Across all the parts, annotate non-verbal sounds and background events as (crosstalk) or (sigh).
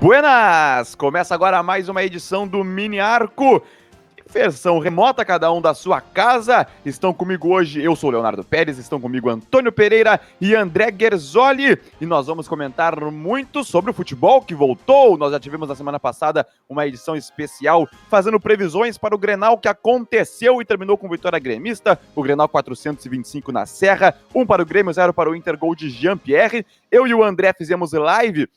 Buenas! Começa agora mais uma edição do Mini Arco. Versão remota, cada um da sua casa. Estão comigo hoje, eu sou Leonardo Pérez, estão comigo Antônio Pereira e André Gerzoli. E nós vamos comentar muito sobre o futebol que voltou. Nós já tivemos na semana passada uma edição especial fazendo previsões para o Grenal que aconteceu e terminou com vitória gremista. O Grenal 425 na Serra, um para o Grêmio, zero para o Inter, gol de Jean-Pierre. Eu e o André fizemos live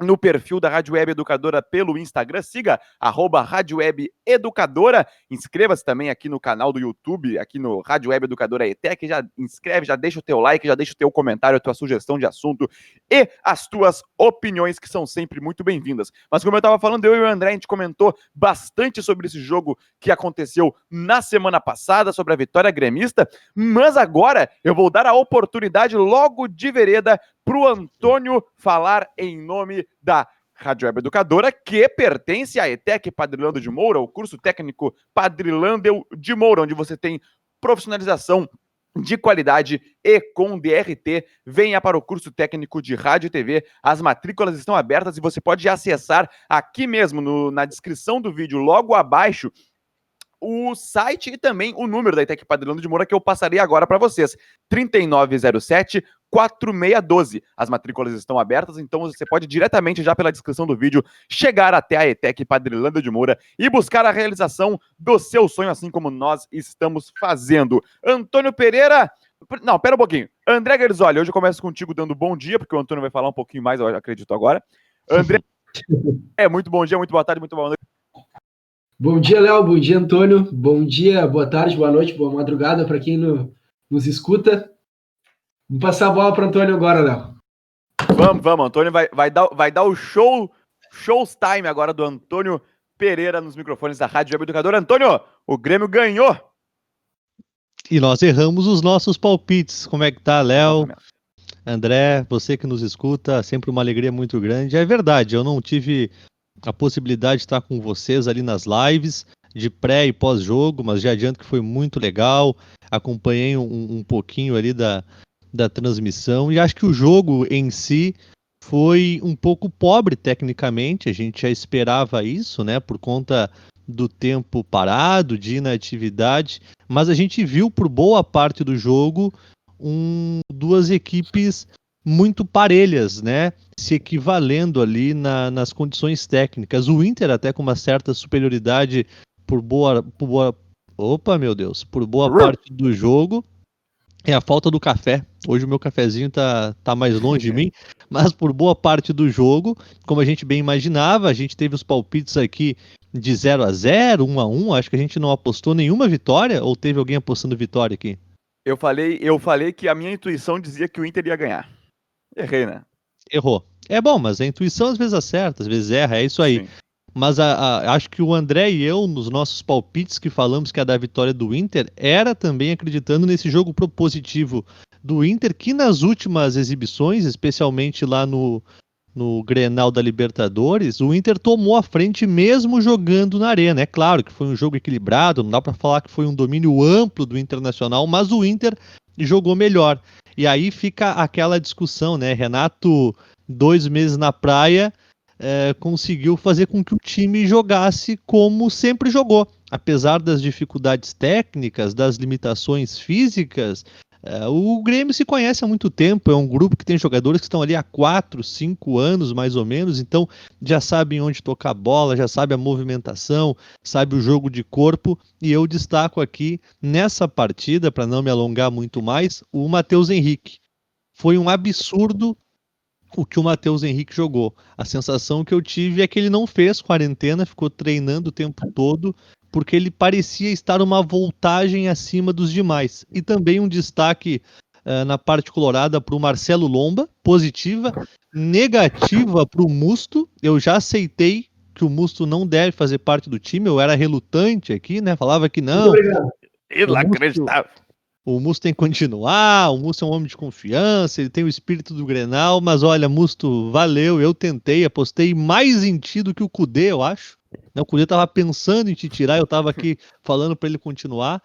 no perfil da Rádio Web Educadora pelo Instagram. Siga arroba Rádio Web Educadora. Inscreva-se também aqui no canal do YouTube, aqui no Rádio Web Educadora ETEC. Já inscreve, já deixa o teu like, já deixa o teu comentário, a tua sugestão de assunto e as tuas opiniões, que são sempre muito bem-vindas. Mas como eu estava falando, eu e o André, a gente comentou bastante sobre esse jogo que aconteceu na semana passada, sobre a vitória gremista, mas agora eu vou dar a oportunidade logo de vereda para o Antônio falar em nome da Rádio Web Educadora, que pertence à ETEC Padrilando de Moura, o curso técnico Padrilando de Moura, onde você tem profissionalização de qualidade e com DRT. Venha para o curso técnico de rádio e TV. As matrículas estão abertas e você pode acessar aqui mesmo no, na descrição do vídeo, logo abaixo, o site e também o número da ITEC Padrilando de Moura que eu passarei agora para vocês. 3907 4612. As matrículas estão abertas, então você pode diretamente já pela descrição do vídeo chegar até a ETEC Padrilando de Moura e buscar a realização do seu sonho, assim como nós estamos fazendo. Antônio Pereira, não, pera um pouquinho. André Gerzoli, hoje eu começo contigo dando bom dia, porque o Antônio vai falar um pouquinho mais, eu acredito agora. André, (laughs) é muito bom dia, muito boa tarde, muito boa noite. Bom dia, Léo. Bom dia, Antônio. Bom dia, boa tarde, boa noite, boa madrugada para quem no, nos escuta. Vou passar a bola para Antônio agora, Léo. Vamos, vamos. Antônio vai, vai, dar, vai dar o show, shows time agora do Antônio Pereira nos microfones da Rádio Web Educador. Antônio, o Grêmio ganhou. E nós erramos os nossos palpites. Como é que tá, Léo? André, você que nos escuta, sempre uma alegria muito grande. É verdade, eu não tive a possibilidade de estar com vocês ali nas lives de pré e pós-jogo, mas já adianto que foi muito legal. Acompanhei um, um pouquinho ali da, da transmissão e acho que o jogo em si foi um pouco pobre tecnicamente. A gente já esperava isso, né, por conta do tempo parado, de inatividade, mas a gente viu por boa parte do jogo um, duas equipes muito parelhas, né? Se equivalendo ali na, nas condições técnicas. O Inter até com uma certa superioridade por boa, por boa opa, meu Deus, por boa parte do jogo. É a falta do café. Hoje o meu cafezinho tá, tá mais longe de mim, (laughs) mas por boa parte do jogo, como a gente bem imaginava, a gente teve os palpites aqui de 0 a 0, 1 a 1. Acho que a gente não apostou nenhuma vitória ou teve alguém apostando vitória aqui? Eu falei, eu falei que a minha intuição dizia que o Inter ia ganhar. Errei, né? Errou. É bom, mas a intuição às vezes acerta, às vezes erra, é isso aí. Sim. Mas a, a, acho que o André e eu, nos nossos palpites que falamos que é da vitória do Inter, era também acreditando nesse jogo propositivo do Inter, que nas últimas exibições, especialmente lá no, no Grenal da Libertadores, o Inter tomou a frente mesmo jogando na arena. É claro que foi um jogo equilibrado, não dá para falar que foi um domínio amplo do Internacional, mas o Inter jogou melhor. E aí fica aquela discussão, né? Renato, dois meses na praia, é, conseguiu fazer com que o time jogasse como sempre jogou. Apesar das dificuldades técnicas, das limitações físicas, o Grêmio se conhece há muito tempo, é um grupo que tem jogadores que estão ali há 4, 5 anos mais ou menos, então já sabem onde tocar a bola, já sabe a movimentação, sabe o jogo de corpo, e eu destaco aqui nessa partida, para não me alongar muito mais, o Matheus Henrique. Foi um absurdo o que o Matheus Henrique jogou. A sensação que eu tive é que ele não fez quarentena, ficou treinando o tempo todo, porque ele parecia estar uma voltagem acima dos demais. E também um destaque uh, na parte colorada para o Marcelo Lomba, positiva, negativa para o Musto. Eu já aceitei que o Musto não deve fazer parte do time, eu era relutante aqui, né? Falava que não. Inacreditável. O Musto tem que continuar, o Musto é um homem de confiança, ele tem o espírito do Grenal, mas olha, Musto, valeu, eu tentei, apostei mais em ti do que o Cudê, eu acho. Né, o Cudê estava pensando em te tirar, eu estava aqui (laughs) falando para ele continuar.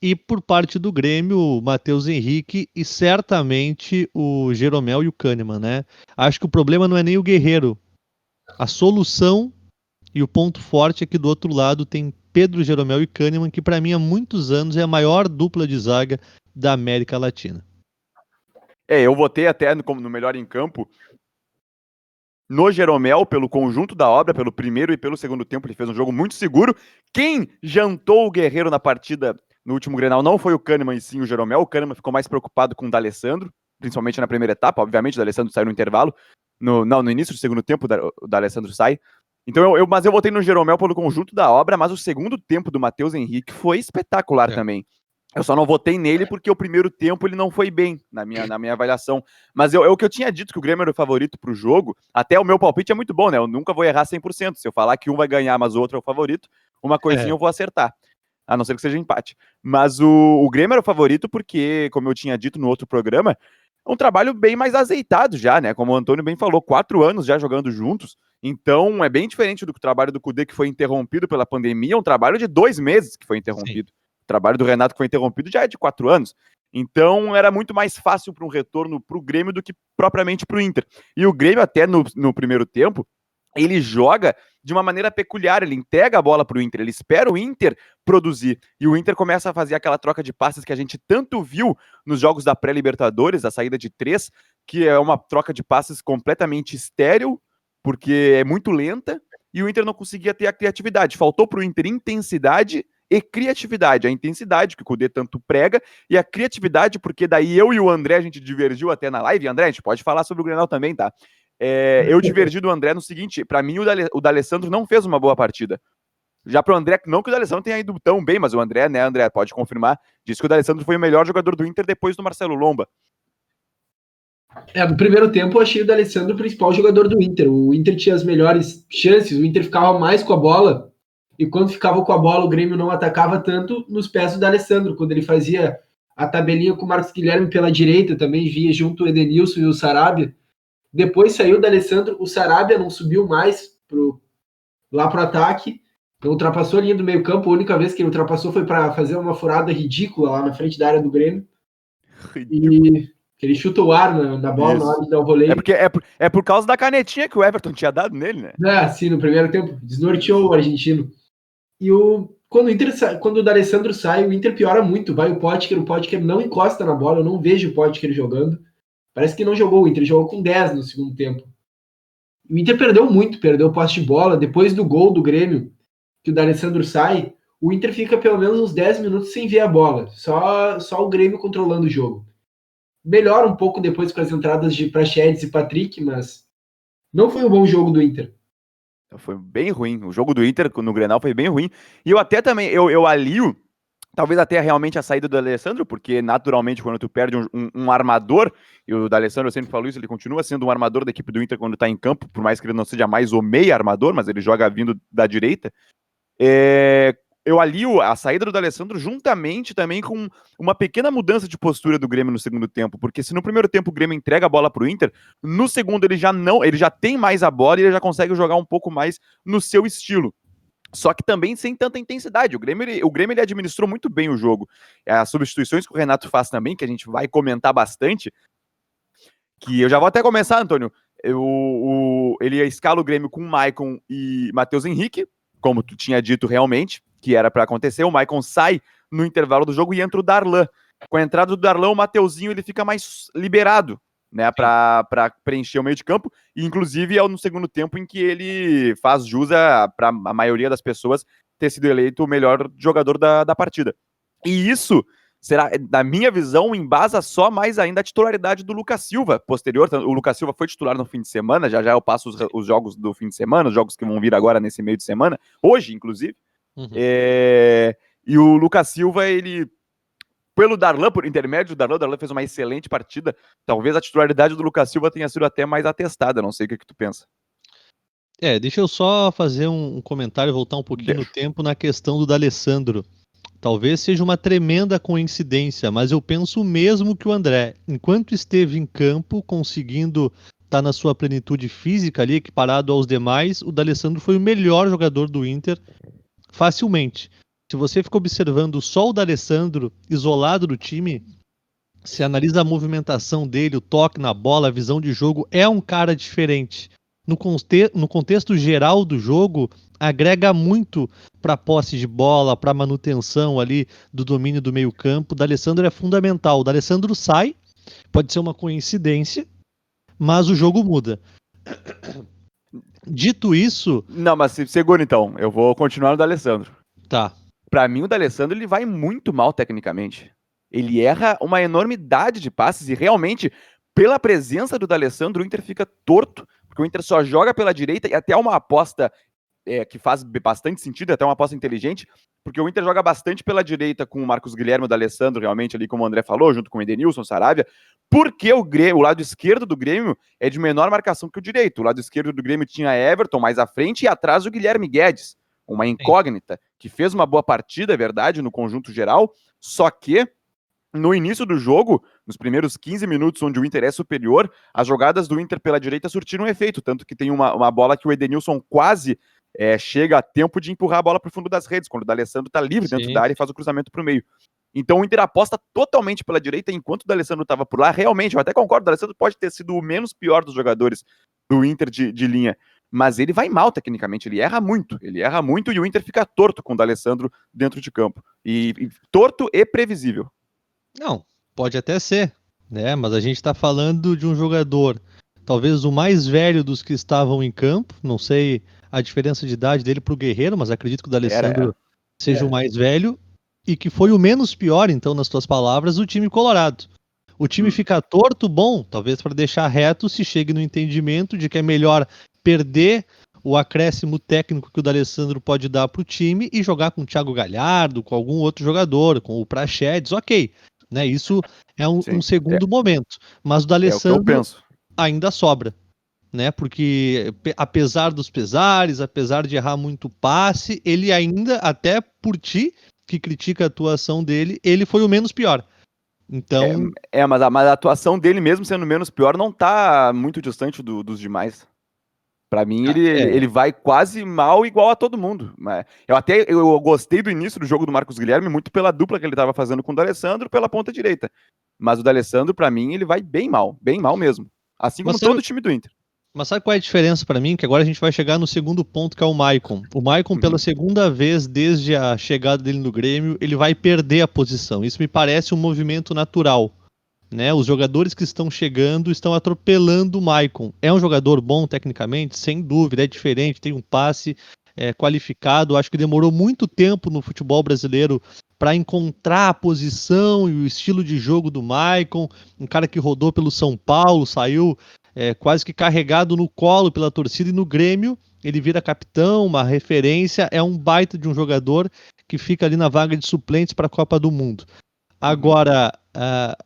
E por parte do Grêmio, o Matheus Henrique e certamente o Jeromel e o Kahneman, né? Acho que o problema não é nem o Guerreiro. a solução e o ponto forte é que do outro lado tem Pedro Jeromel e Kahneman, que para mim há muitos anos é a maior dupla de zaga da América Latina. É, eu votei até no, no melhor em campo no Jeromel, pelo conjunto da obra, pelo primeiro e pelo segundo tempo, ele fez um jogo muito seguro. Quem jantou o Guerreiro na partida no último Grenal não foi o Kahneman e sim o Jeromel. O Kahneman ficou mais preocupado com o D'Alessandro, principalmente na primeira etapa. Obviamente, o D'Alessandro saiu no intervalo. No, não, no início do segundo tempo, o D'Alessandro sai. Então, eu, eu, mas eu votei no Jeromel pelo conjunto da obra, mas o segundo tempo do Matheus Henrique foi espetacular é. também. Eu só não votei nele porque o primeiro tempo ele não foi bem na minha, na minha avaliação. Mas eu, eu que eu tinha dito que o Grêmio era o favorito para o jogo, até o meu palpite é muito bom, né? Eu nunca vou errar 100%. Se eu falar que um vai ganhar, mas o outro é o favorito, uma coisinha é. eu vou acertar. A não ser que seja empate. Mas o, o Grêmio era o favorito porque, como eu tinha dito no outro programa, é um trabalho bem mais azeitado já, né? Como o Antônio bem falou, quatro anos já jogando juntos. Então é bem diferente do trabalho do Cudê que foi interrompido pela pandemia, é um trabalho de dois meses que foi interrompido. Sim. Trabalho do Renato que foi interrompido já é de quatro anos. Então era muito mais fácil para um retorno para o Grêmio do que propriamente para o Inter. E o Grêmio, até no, no primeiro tempo, ele joga de uma maneira peculiar, ele entrega a bola para o Inter, ele espera o Inter produzir. E o Inter começa a fazer aquela troca de passes que a gente tanto viu nos jogos da pré-Libertadores, a saída de três, que é uma troca de passes completamente estéril, porque é muito lenta, e o Inter não conseguia ter a criatividade. Faltou para o Inter intensidade e criatividade. A intensidade que o Cudê tanto prega e a criatividade, porque daí eu e o André a gente divergiu até na live. André, a gente pode falar sobre o Grenal também, tá? É, eu (laughs) divergi do André no seguinte: para mim, o D'Alessandro não fez uma boa partida. Já pro André, não que o D'Alessandro tenha ido tão bem, mas o André, né, André, pode confirmar, disse que o D'Alessandro foi o melhor jogador do Inter depois do Marcelo Lomba. É, no primeiro tempo eu achei o D'Alessandro o principal jogador do Inter. O Inter tinha as melhores chances, o Inter ficava mais com a bola e quando ficava com a bola, o Grêmio não atacava tanto nos pés do Alessandro, quando ele fazia a tabelinha com o Marcos Guilherme pela direita, também via junto o Edenilson e o Sarabia. Depois saiu do Alessandro, o Sarabia não subiu mais pro, lá para o ataque, não ultrapassou a linha do meio campo, a única vez que ele ultrapassou foi para fazer uma furada ridícula lá na frente da área do Grêmio. Ridículo. E ele chuta o ar na, na bola Isso. na hora de dar o rolê. É, porque, é, por, é por causa da canetinha que o Everton tinha dado nele, né? É, sim, no primeiro tempo. Desnorteou o argentino. E o, quando o Inter quando o D'Alessandro sai, o Inter piora muito. Vai o Potker, o Potker não encosta na bola, eu não vejo o Potker jogando. Parece que não jogou, o Inter jogou com 10 no segundo tempo. O Inter perdeu muito, perdeu o posse de bola. Depois do gol do Grêmio, que o D'Alessandro sai, o Inter fica pelo menos uns 10 minutos sem ver a bola. Só, só o Grêmio controlando o jogo. Melhora um pouco depois com as entradas de Prachedes e Patrick, mas não foi um bom jogo do Inter. Foi bem ruim. O jogo do Inter no Grenal foi bem ruim. E eu até também, eu, eu alio, talvez até realmente a saída do Alessandro, porque naturalmente quando tu perde um, um, um armador, e o D'Alessandro eu sempre falo isso, ele continua sendo um armador da equipe do Inter quando tá em campo, por mais que ele não seja mais o meio armador, mas ele joga vindo da direita. É, eu alio a saída do D'Alessandro juntamente também com uma pequena mudança de postura do Grêmio no segundo tempo, porque se no primeiro tempo o Grêmio entrega a bola para o Inter, no segundo ele já não, ele já tem mais a bola e ele já consegue jogar um pouco mais no seu estilo. Só que também sem tanta intensidade. O Grêmio, ele, o Grêmio ele administrou muito bem o jogo. As substituições que o Renato faz também, que a gente vai comentar bastante, que eu já vou até começar, Antônio. Eu, o, ele escala o Grêmio com Maicon e Matheus Henrique, como tu tinha dito realmente que era para acontecer, o Maicon sai no intervalo do jogo e entra o Darlan. Com a entrada do Darlan, o Mateuzinho ele fica mais liberado, né, para preencher o meio de campo, e inclusive é no segundo tempo em que ele faz jus para a maioria das pessoas ter sido eleito o melhor jogador da, da partida. E isso será, na minha visão, embasa só mais ainda a titularidade do Lucas Silva. Posterior, o Lucas Silva foi titular no fim de semana, já já eu passo os, os jogos do fim de semana, os jogos que vão vir agora nesse meio de semana, hoje, inclusive. Uhum. É, e o Lucas Silva, ele, pelo Darlan, por intermédio do Darlan, o Darlan fez uma excelente partida. Talvez a titularidade do Lucas Silva tenha sido até mais atestada, não sei o que, que tu pensa. É, deixa eu só fazer um comentário, voltar um pouquinho deixa. no tempo na questão do D'Alessandro. Talvez seja uma tremenda coincidência, mas eu penso o mesmo que o André. Enquanto esteve em campo, conseguindo estar tá na sua plenitude física ali, equiparado aos demais, o D'Alessandro foi o melhor jogador do Inter facilmente. Se você fica observando só o D'Alessandro isolado do time, se analisa a movimentação dele, o toque na bola, a visão de jogo, é um cara diferente. no, conte no contexto geral do jogo, agrega muito para posse de bola, para manutenção ali do domínio do meio-campo. D'Alessandro é fundamental. O D'Alessandro sai, pode ser uma coincidência, mas o jogo muda. Dito isso. Não, mas segura então. Eu vou continuar no D'Alessandro. Tá. Para mim, o D'Alessandro ele vai muito mal tecnicamente. Ele erra uma enormidade de passes e realmente, pela presença do D'Alessandro, o Inter fica torto, porque o Inter só joga pela direita e até uma aposta é, que faz bastante sentido, até uma aposta inteligente, porque o Inter joga bastante pela direita com o Marcos Guilherme, o D'Alessandro, realmente ali, como o André falou, junto com o Edenilson, Saravia, porque o, Grêmio, o lado esquerdo do Grêmio é de menor marcação que o direito. O lado esquerdo do Grêmio tinha Everton mais à frente e atrás o Guilherme Guedes, uma incógnita, que fez uma boa partida, é verdade, no conjunto geral, só que no início do jogo, nos primeiros 15 minutos, onde o Inter é superior, as jogadas do Inter pela direita surtiram efeito, tanto que tem uma, uma bola que o Edenilson quase é, chega a tempo de empurrar a bola para o fundo das redes, quando o D'Alessandro está livre Sim. dentro da área e faz o cruzamento para o meio. Então o Inter aposta totalmente pela direita, enquanto o D'Alessandro estava por lá, realmente, eu até concordo, o D'Alessandro pode ter sido o menos pior dos jogadores do Inter de, de linha, mas ele vai mal tecnicamente, ele erra muito, ele erra muito e o Inter fica torto com o D'Alessandro dentro de campo. E, e torto e previsível. Não, pode até ser, né? Mas a gente está falando de um jogador, talvez o mais velho dos que estavam em campo, não sei a diferença de idade dele para o Guerreiro, mas acredito que o D'Alessandro Era. seja o mais velho e que foi o menos pior, então, nas tuas palavras, o time colorado. O time hum. fica torto, bom, talvez para deixar reto, se chegue no entendimento de que é melhor perder o acréscimo técnico que o D'Alessandro pode dar para o time e jogar com o Thiago Galhardo, com algum outro jogador, com o Prachedes, ok. Né, isso é um, um segundo é. momento. Mas o D'Alessandro é ainda sobra né? Porque apesar dos pesares, apesar de errar muito passe, ele ainda, até por ti, que critica a atuação dele, ele foi o menos pior. Então. É, é mas, a, mas, a, atuação dele, mesmo sendo menos pior, não tá muito distante do, dos demais. Para mim, ele, ah, é. ele vai quase mal igual a todo mundo. Eu até eu gostei do início do jogo do Marcos Guilherme, muito pela dupla que ele estava fazendo com o D'Alessandro pela ponta direita. Mas o D'Alessandro, para mim, ele vai bem mal, bem mal mesmo. Assim como Você... todo o time do Inter. Mas sabe qual é a diferença para mim? Que agora a gente vai chegar no segundo ponto, que é o Maicon. O Maicon, uhum. pela segunda vez desde a chegada dele no Grêmio, ele vai perder a posição. Isso me parece um movimento natural. Né? Os jogadores que estão chegando estão atropelando o Maicon. É um jogador bom tecnicamente? Sem dúvida, é diferente, tem um passe é, qualificado. Acho que demorou muito tempo no futebol brasileiro para encontrar a posição e o estilo de jogo do Maicon. Um cara que rodou pelo São Paulo, saiu é, quase que carregado no colo pela torcida e no Grêmio ele vira capitão, uma referência, é um baita de um jogador que fica ali na vaga de suplentes para a Copa do Mundo. Agora, uh,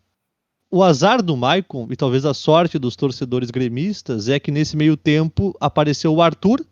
o azar do Maicon, e talvez a sorte dos torcedores gremistas, é que nesse meio tempo apareceu o Arthur,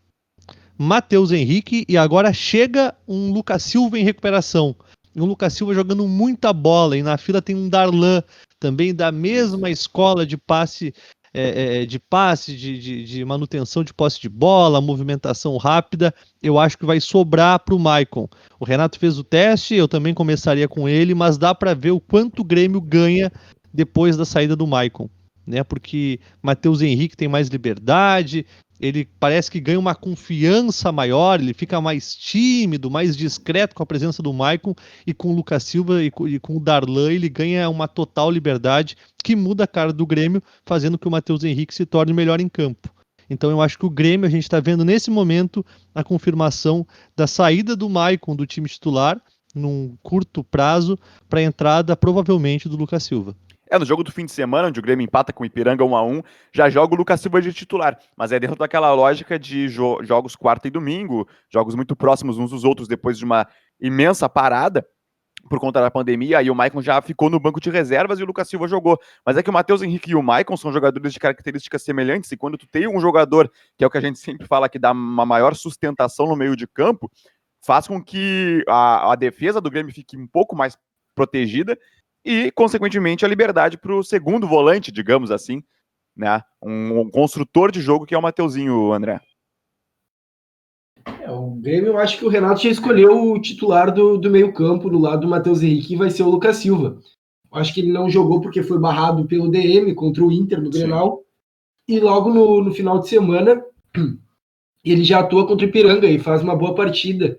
Matheus Henrique e agora chega um Lucas Silva em recuperação. E um Lucas Silva jogando muita bola, e na fila tem um Darlan, também da mesma escola de passe é, é, de passe, de, de, de, manutenção de posse de bola, movimentação rápida, eu acho que vai sobrar para o Maicon. O Renato fez o teste, eu também começaria com ele, mas dá para ver o quanto o Grêmio ganha depois da saída do Maicon. Né, porque Matheus Henrique tem mais liberdade, ele parece que ganha uma confiança maior, ele fica mais tímido, mais discreto com a presença do Maicon e com o Lucas Silva e com, e com o Darlan ele ganha uma total liberdade que muda a cara do Grêmio, fazendo que o Matheus Henrique se torne melhor em campo. Então eu acho que o Grêmio, a gente está vendo nesse momento a confirmação da saída do Maicon do time titular num curto prazo para a entrada provavelmente do Lucas Silva. É, no jogo do fim de semana, onde o Grêmio empata com o Ipiranga 1 a 1 já joga o Lucas Silva de titular. Mas é dentro daquela lógica de jo jogos quarta e domingo, jogos muito próximos uns dos outros depois de uma imensa parada por conta da pandemia, aí o Maicon já ficou no banco de reservas e o Lucas Silva jogou. Mas é que o Matheus Henrique e o Maicon são jogadores de características semelhantes, e quando tu tem um jogador, que é o que a gente sempre fala, que dá uma maior sustentação no meio de campo, faz com que a, a defesa do Grêmio fique um pouco mais protegida e, consequentemente, a liberdade para o segundo volante, digamos assim, né? Um, um, construtor de jogo que é o Mateuzinho, André. É, o Grêmio, eu acho que o Renato já escolheu o titular do, do meio-campo, no lado do Matheus Henrique, e vai ser o Lucas Silva. Eu acho que ele não jogou porque foi barrado pelo DM contra o Inter no Grenal. E logo no, no final de semana, (clears throat) ele já atua contra o Ipiranga e faz uma boa partida.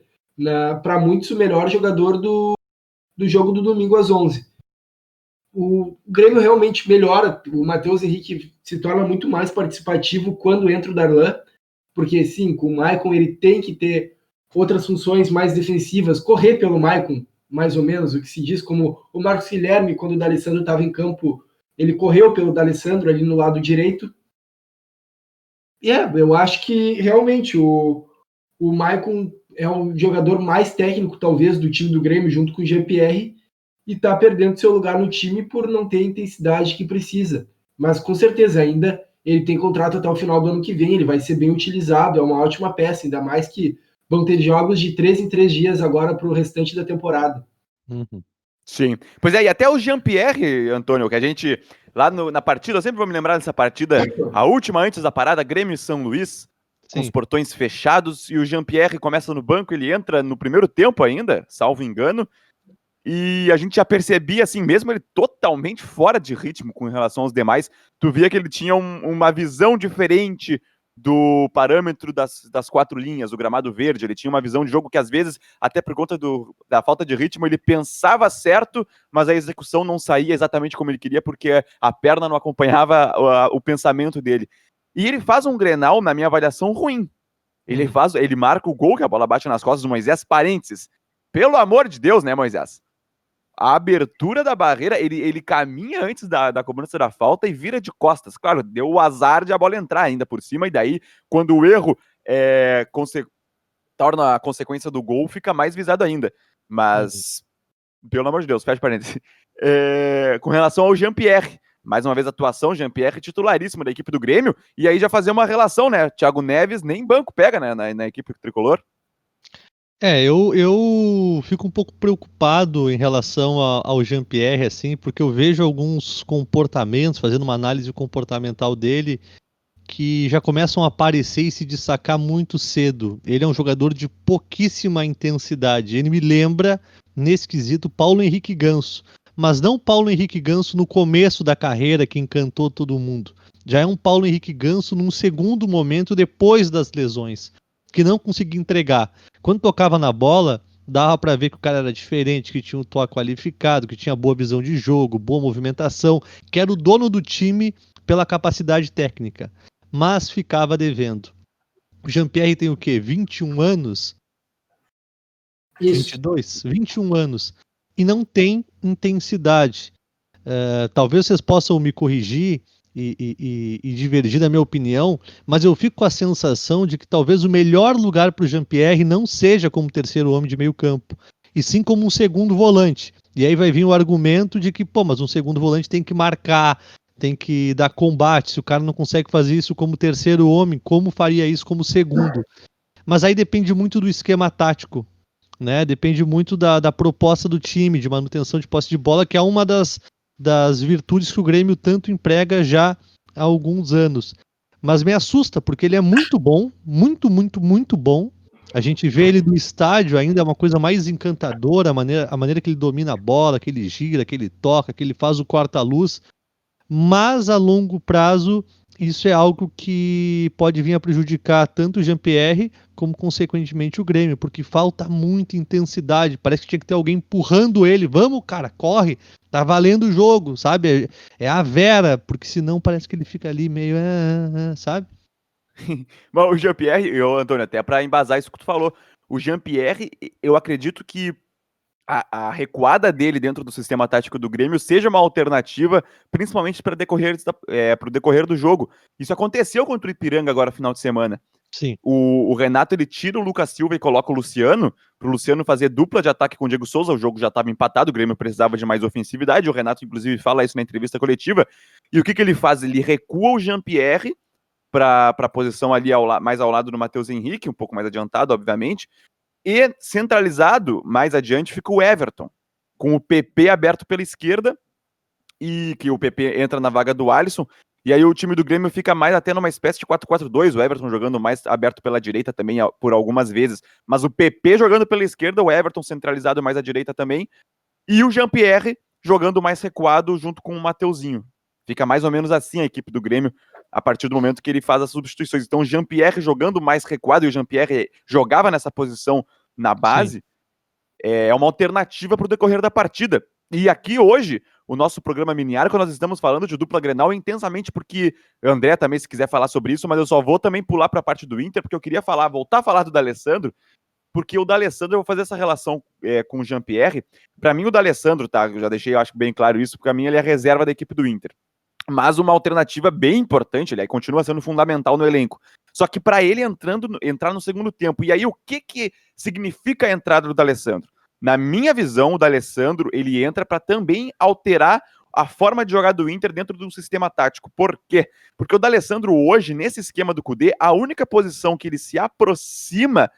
Para muitos, o melhor jogador do, do jogo do domingo às 11. O Grêmio realmente melhora. O Matheus Henrique se torna muito mais participativo quando entra o Darlan, porque sim, com o Maicon ele tem que ter outras funções mais defensivas, correr pelo Maicon, mais ou menos, o que se diz como o Marcos Guilherme, quando o D'Alessandro estava em campo, ele correu pelo D'Alessandro ali no lado direito. E é, eu acho que realmente o, o Maicon é o jogador mais técnico, talvez, do time do Grêmio, junto com o GPR, e está perdendo seu lugar no time por não ter a intensidade que precisa. Mas com certeza ainda ele tem contrato até o final do ano que vem, ele vai ser bem utilizado, é uma ótima peça, ainda mais que vão ter jogos de três em três dias agora para o restante da temporada. Uhum. Sim. Pois é, e até o Jean-Pierre, Antônio, que a gente, lá no, na partida, eu sempre vou me lembrar dessa partida, a última antes da parada, Grêmio e São Luís, com os portões fechados, e o Jean-Pierre começa no banco, ele entra no primeiro tempo ainda, salvo engano, e a gente já percebia, assim, mesmo ele totalmente fora de ritmo com relação aos demais, tu via que ele tinha um, uma visão diferente do parâmetro das, das quatro linhas, o gramado verde. Ele tinha uma visão de jogo que, às vezes, até por conta do, da falta de ritmo, ele pensava certo, mas a execução não saía exatamente como ele queria, porque a perna não acompanhava o, o pensamento dele. E ele faz um Grenal, na minha avaliação, ruim. Ele uhum. faz, ele marca o gol, que a bola bate nas costas do Moisés, parênteses. Pelo amor de Deus, né, Moisés? A abertura da barreira, ele, ele caminha antes da, da cobrança da falta e vira de costas. Claro, deu o azar de a bola entrar ainda por cima, e daí, quando o erro é, torna a consequência do gol, fica mais visado ainda. Mas, uhum. pelo amor de Deus, fecha parênteses. É, com relação ao Jean-Pierre, mais uma vez atuação, Jean-Pierre titularíssimo da equipe do Grêmio, e aí já fazer uma relação, né? Thiago Neves nem banco pega, né, na, na equipe tricolor. É, eu, eu fico um pouco preocupado em relação a, ao Jean-Pierre, assim, porque eu vejo alguns comportamentos, fazendo uma análise comportamental dele, que já começam a aparecer e se destacar muito cedo. Ele é um jogador de pouquíssima intensidade. Ele me lembra, nesse quesito, Paulo Henrique Ganso. Mas não Paulo Henrique Ganso no começo da carreira que encantou todo mundo. Já é um Paulo Henrique Ganso num segundo momento depois das lesões que não conseguia entregar. Quando tocava na bola, dava para ver que o cara era diferente, que tinha um toque qualificado, que tinha boa visão de jogo, boa movimentação, que era o dono do time pela capacidade técnica, mas ficava devendo. O Jean-Pierre tem o quê? 21 anos? Isso. 22? 21 anos. E não tem intensidade. Uh, talvez vocês possam me corrigir e, e, e, divergir da minha opinião, mas eu fico com a sensação de que talvez o melhor lugar para o Jean-Pierre não seja como terceiro homem de meio campo, e sim como um segundo volante. E aí vai vir o argumento de que, pô, mas um segundo volante tem que marcar, tem que dar combate. Se o cara não consegue fazer isso como terceiro homem, como faria isso como segundo? Mas aí depende muito do esquema tático. Né? Depende muito da, da proposta do time, de manutenção de posse de bola, que é uma das, das virtudes que o Grêmio tanto emprega já há alguns anos. Mas me assusta, porque ele é muito bom, muito, muito, muito bom. A gente vê ele no estádio ainda é uma coisa mais encantadora, a maneira, a maneira que ele domina a bola, que ele gira, que ele toca, que ele faz o quarta-luz. Mas a longo prazo isso é algo que pode vir a prejudicar tanto o Jean-Pierre como, consequentemente, o Grêmio, porque falta muita intensidade. Parece que tinha que ter alguém empurrando ele. Vamos, cara, corre, tá valendo o jogo, sabe? É a Vera, porque senão parece que ele fica ali meio, ah, ah, sabe? (laughs) Mas o Jean-Pierre, Antônio, até para embasar isso que tu falou, o Jean-Pierre, eu acredito que a, a, recuada dele dentro do sistema tático do Grêmio seja uma alternativa, principalmente para decorrer, é, o decorrer do jogo. Isso aconteceu contra o Ipiranga agora final de semana. Sim. O, o, Renato ele tira o Lucas Silva e coloca o Luciano, para o Luciano fazer dupla de ataque com o Diego Souza. O jogo já estava empatado, o Grêmio precisava de mais ofensividade. O Renato, inclusive, fala isso na entrevista coletiva. E o que, que ele faz? Ele recua o Jean-Pierre para a posição ali ao, mais ao lado do Matheus Henrique, um pouco mais adiantado, obviamente. E centralizado, mais adiante, fica o Everton, com o PP aberto pela esquerda, e que o PP entra na vaga do Alisson. E aí o time do Grêmio fica mais até numa espécie de 4-4-2, o Everton jogando mais aberto pela direita também por algumas vezes, mas o PP jogando pela esquerda, o Everton centralizado mais à direita também, e o Jean-Pierre jogando mais recuado junto com o Mateuzinho. Fica mais ou menos assim a equipe do Grêmio a partir do momento que ele faz as substituições. Então, o Jean-Pierre jogando mais recuado, e o Jean-Pierre jogava nessa posição na base, Sim. é uma alternativa para o decorrer da partida. E aqui hoje, o nosso programa Miniar, quando nós estamos falando de dupla Grenal intensamente, porque André também, se quiser falar sobre isso, mas eu só vou também pular para a parte do Inter, porque eu queria falar, voltar a falar do D'Alessandro, porque o D'Alessandro, eu vou fazer essa relação é, com o Jean-Pierre. Para mim, o D'Alessandro, tá? Eu já deixei, eu acho bem claro isso, porque a mim ele é a reserva da equipe do Inter. Mas uma alternativa bem importante, ele continua sendo fundamental no elenco. Só que para ele entrando, entrar no segundo tempo. E aí, o que, que significa a entrada do D'Alessandro? Na minha visão, o D'Alessandro, ele entra para também alterar a forma de jogar do Inter dentro de um sistema tático. Por quê? Porque o D'Alessandro hoje, nesse esquema do Cudê, a única posição que ele se aproxima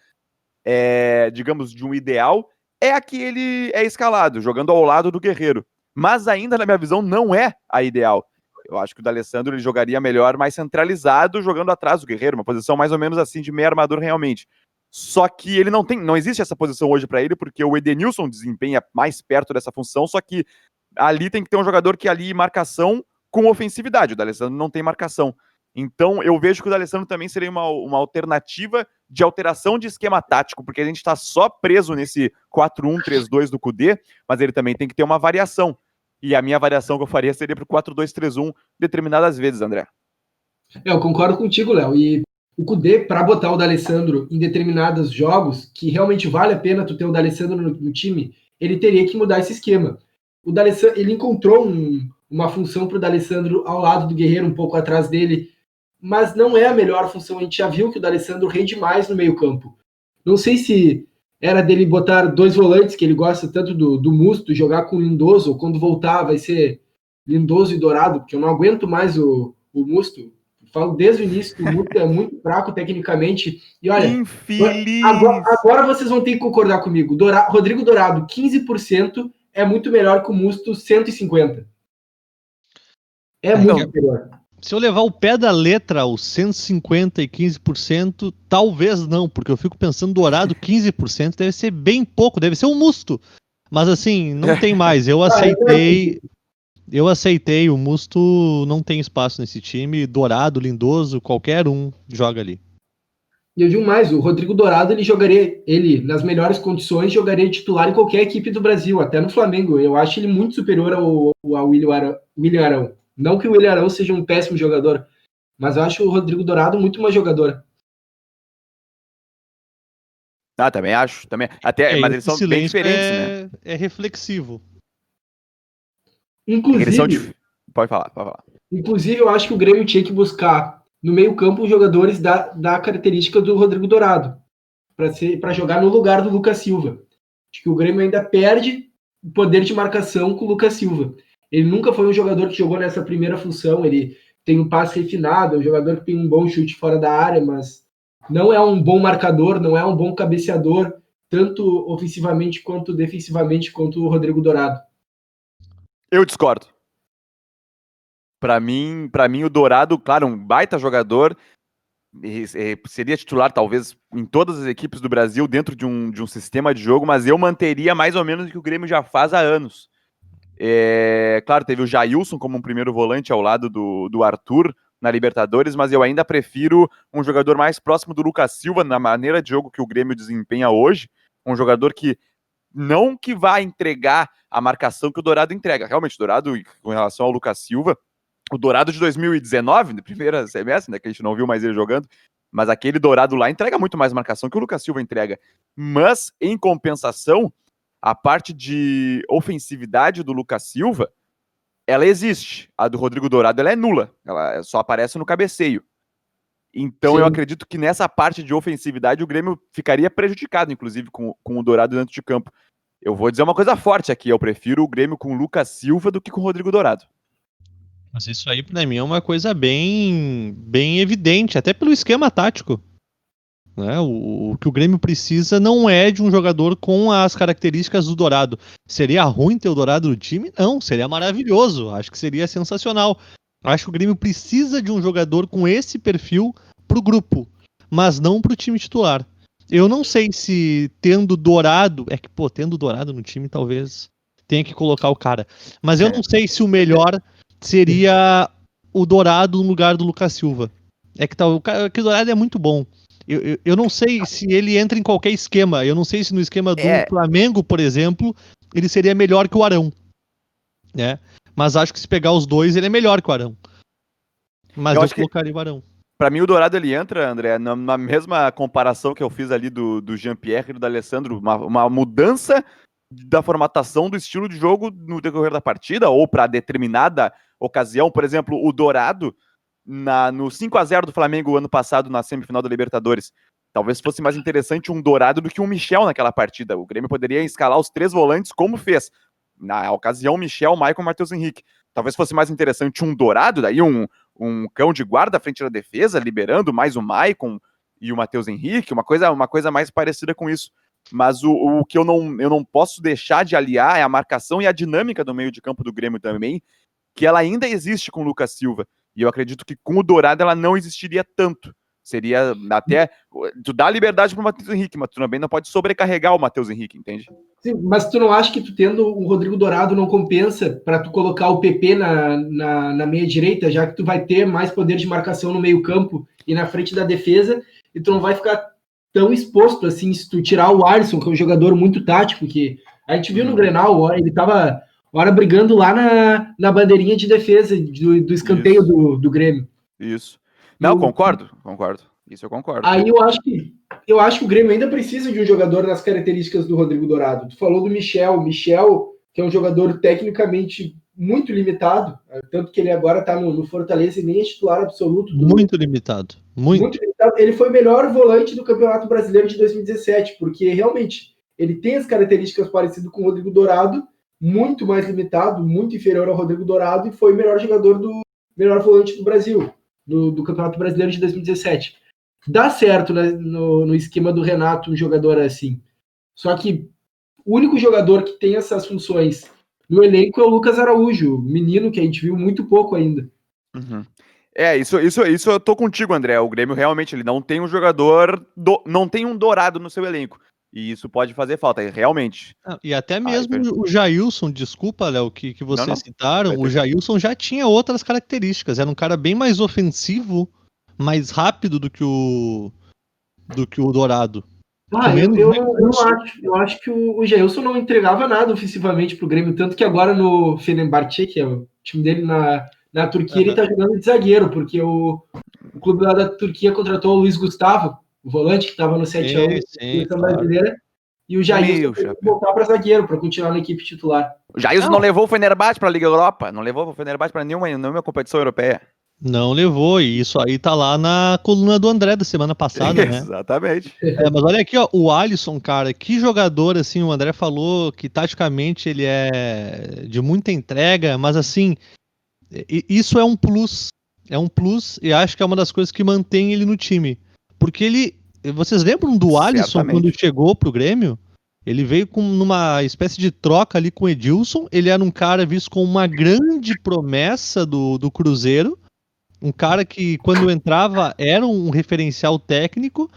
é, digamos, de um ideal, é a que ele é escalado, jogando ao lado do Guerreiro. Mas ainda, na minha visão, não é a ideal. Eu acho que o D'Alessandro ele jogaria melhor mais centralizado, jogando atrás do Guerreiro, uma posição mais ou menos assim de meio armador realmente. Só que ele não tem, não existe essa posição hoje para ele, porque o Edenilson desempenha mais perto dessa função, só que ali tem que ter um jogador que ali marcação com ofensividade. O D'Alessandro não tem marcação. Então, eu vejo que o D'Alessandro também seria uma, uma alternativa de alteração de esquema tático, porque a gente está só preso nesse 4-1-3-2 do Cudê, mas ele também tem que ter uma variação. E a minha variação que eu faria seria para o 4-2-3-1 determinadas vezes, André. É, eu concordo contigo, Léo. E o Cudê, para botar o D'Alessandro em determinados jogos, que realmente vale a pena tu ter o D'Alessandro no, no time, ele teria que mudar esse esquema. O D'Alessandro, ele encontrou um, uma função para o D'Alessandro ao lado do Guerreiro, um pouco atrás dele, mas não é a melhor função. A gente já viu que o D'Alessandro rende mais no meio-campo. Não sei se era dele botar dois volantes, que ele gosta tanto do, do Musto, jogar com o Lindoso, quando voltar vai ser Lindoso e Dourado, porque eu não aguento mais o, o Musto. Falo desde o início que o Musto é muito fraco tecnicamente. E olha, agora, agora, vocês vão ter que concordar comigo. Dourado, Rodrigo Dourado, 15% é muito melhor que o Musto 150%. É, é muito melhor. Se eu levar o pé da letra aos 150 e 15%, talvez não, porque eu fico pensando dourado 15% (laughs) deve ser bem pouco, deve ser um musto. Mas assim, não tem (laughs) mais. Eu aceitei. Eu aceitei, o Musto não tem espaço nesse time. Dourado, Lindoso, qualquer um joga ali. E eu digo mais, o Rodrigo Dourado, ele jogaria, ele, nas melhores condições, jogaria titular em qualquer equipe do Brasil, até no Flamengo. Eu acho ele muito superior ao, ao William Arão. Não que o William Arão seja um péssimo jogador, mas eu acho o Rodrigo Dourado muito mais jogador. Ah, também acho. Também. Até, é, mas eles são bem diferentes, é, né? É reflexivo. Inclusive. Pode falar, pode falar. Inclusive, eu acho que o Grêmio tinha que buscar no meio-campo jogadores da, da característica do Rodrigo Dourado. para jogar no lugar do Lucas Silva. Acho que o Grêmio ainda perde o poder de marcação com o Lucas Silva. Ele nunca foi um jogador que jogou nessa primeira função. Ele tem um passe refinado, é um jogador que tem um bom chute fora da área, mas não é um bom marcador, não é um bom cabeceador, tanto ofensivamente quanto defensivamente, quanto o Rodrigo Dourado. Eu discordo. Para mim, para mim o Dourado, claro, um baita jogador, seria titular talvez em todas as equipes do Brasil dentro de um, de um sistema de jogo, mas eu manteria mais ou menos o que o Grêmio já faz há anos. É, claro, teve o Jailson como um primeiro volante ao lado do, do Arthur na Libertadores, mas eu ainda prefiro um jogador mais próximo do Lucas Silva na maneira de jogo que o Grêmio desempenha hoje. Um jogador que não que vá entregar a marcação que o Dourado entrega. Realmente, o Dourado, com relação ao Lucas Silva, o Dourado de 2019, no primeiro semestre, né, que a gente não viu mais ele jogando, mas aquele Dourado lá entrega muito mais marcação que o Lucas Silva entrega. Mas, em compensação, a parte de ofensividade do Lucas Silva, ela existe. A do Rodrigo Dourado ela é nula. Ela só aparece no cabeceio. Então Sim. eu acredito que nessa parte de ofensividade o Grêmio ficaria prejudicado, inclusive, com, com o Dourado dentro de campo. Eu vou dizer uma coisa forte aqui, eu prefiro o Grêmio com o Lucas Silva do que com o Rodrigo Dourado. Mas isso aí, para mim, é uma coisa bem, bem evidente, até pelo esquema tático. Né? O, o, que o Grêmio precisa não é de um jogador com as características do Dourado. Seria ruim ter o Dourado no time? Não, seria maravilhoso. Acho que seria sensacional. Acho que o Grêmio precisa de um jogador com esse perfil pro grupo, mas não pro time titular. Eu não sei se tendo Dourado. É que, pô, tendo Dourado no time, talvez tenha que colocar o cara. Mas eu é. não sei se o melhor seria o Dourado no lugar do Lucas Silva. É que, tá, o, que o Dourado é muito bom. Eu, eu, eu, não sei se ele entra em qualquer esquema. Eu não sei se no esquema do é. Flamengo, por exemplo, ele seria melhor que o Arão. Né? Mas acho que se pegar os dois, ele é melhor que o Arão. Mas eu, eu colocaria que... o Arão. Pra mim, o Dourado ele entra, André, na, na mesma comparação que eu fiz ali do, do Jean-Pierre e do Alessandro, uma, uma mudança da formatação do estilo de jogo no decorrer da partida ou para determinada ocasião. Por exemplo, o Dourado na, no 5 a 0 do Flamengo ano passado na semifinal da Libertadores. Talvez fosse mais interessante um Dourado do que um Michel naquela partida. O Grêmio poderia escalar os três volantes como fez. Na ocasião, Michel, Maicon e Matheus Henrique. Talvez fosse mais interessante um Dourado, daí um, um cão de guarda à frente da defesa, liberando mais o Maicon e o Matheus Henrique, uma coisa, uma coisa mais parecida com isso. Mas o, o que eu não, eu não posso deixar de aliar é a marcação e a dinâmica do meio de campo do Grêmio também, que ela ainda existe com o Lucas Silva. E eu acredito que com o Dourado ela não existiria tanto. Seria até. Tu dá liberdade pro Matheus Henrique, mas tu também não pode sobrecarregar o Matheus Henrique, entende? Sim, mas tu não acha que tu tendo o Rodrigo Dourado não compensa para tu colocar o PP na, na, na meia direita, já que tu vai ter mais poder de marcação no meio-campo e na frente da defesa, e tu não vai ficar tão exposto assim se tu tirar o Alisson, que é um jogador muito tático, que a gente viu no Grenal, ele tava hora brigando lá na, na bandeirinha de defesa do, do escanteio do, do Grêmio. Isso. Não, concordo, concordo. Isso eu concordo. Aí eu acho que eu acho que o Grêmio ainda precisa de um jogador nas características do Rodrigo Dourado. Tu falou do Michel, Michel, que é um jogador tecnicamente muito limitado, tanto que ele agora está no, no, Fortaleza e nem é titular absoluto. Do... Muito limitado. Muito. muito limitado. Ele foi o melhor volante do Campeonato Brasileiro de 2017, porque realmente ele tem as características parecidas com o Rodrigo Dourado, muito mais limitado, muito inferior ao Rodrigo Dourado, e foi o melhor jogador do melhor volante do Brasil do, do Campeonato Brasileiro de 2017. Dá certo né, no, no esquema do Renato um jogador assim. Só que o único jogador que tem essas funções no elenco é o Lucas Araújo, menino que a gente viu muito pouco ainda. Uhum. É, isso, isso, isso eu tô contigo, André. O Grêmio realmente ele não tem um jogador, do, não tem um dourado no seu elenco. E isso pode fazer falta, realmente. e até mesmo Ai, o Jailson, desculpa, Léo, que, que vocês não, não. citaram, o Jailson já tinha outras características. Era um cara bem mais ofensivo, mais rápido do que o do que o Dourado. Ah, eu, eu, eu, acho, eu acho que o, o Jailson não entregava nada ofensivamente pro Grêmio, tanto que agora no Fenerbahçe, que é o time dele na, na Turquia, uhum. ele tá jogando de zagueiro, porque o, o clube lá da Turquia contratou o Luiz Gustavo, o volante que estava no 7x1 seleção claro. brasileira, e o Jair voltar para zagueiro, para continuar na equipe titular. O Jair não. não levou o Fenerbahçe para a Liga Europa, não levou o Fenerbahçe para nenhuma, nenhuma competição europeia. Não levou, e isso aí tá lá na coluna do André da semana passada, né? Exatamente. É, mas olha aqui, ó, o Alisson, cara, que jogador, assim, o André falou que taticamente ele é de muita entrega, mas assim, isso é um plus, é um plus, e acho que é uma das coisas que mantém ele no time. Porque ele. Vocês lembram do Alisson Certamente. quando chegou pro Grêmio? Ele veio com numa espécie de troca ali com o Edilson. Ele era um cara visto como uma grande promessa do, do Cruzeiro. Um cara que, quando entrava, era um referencial técnico.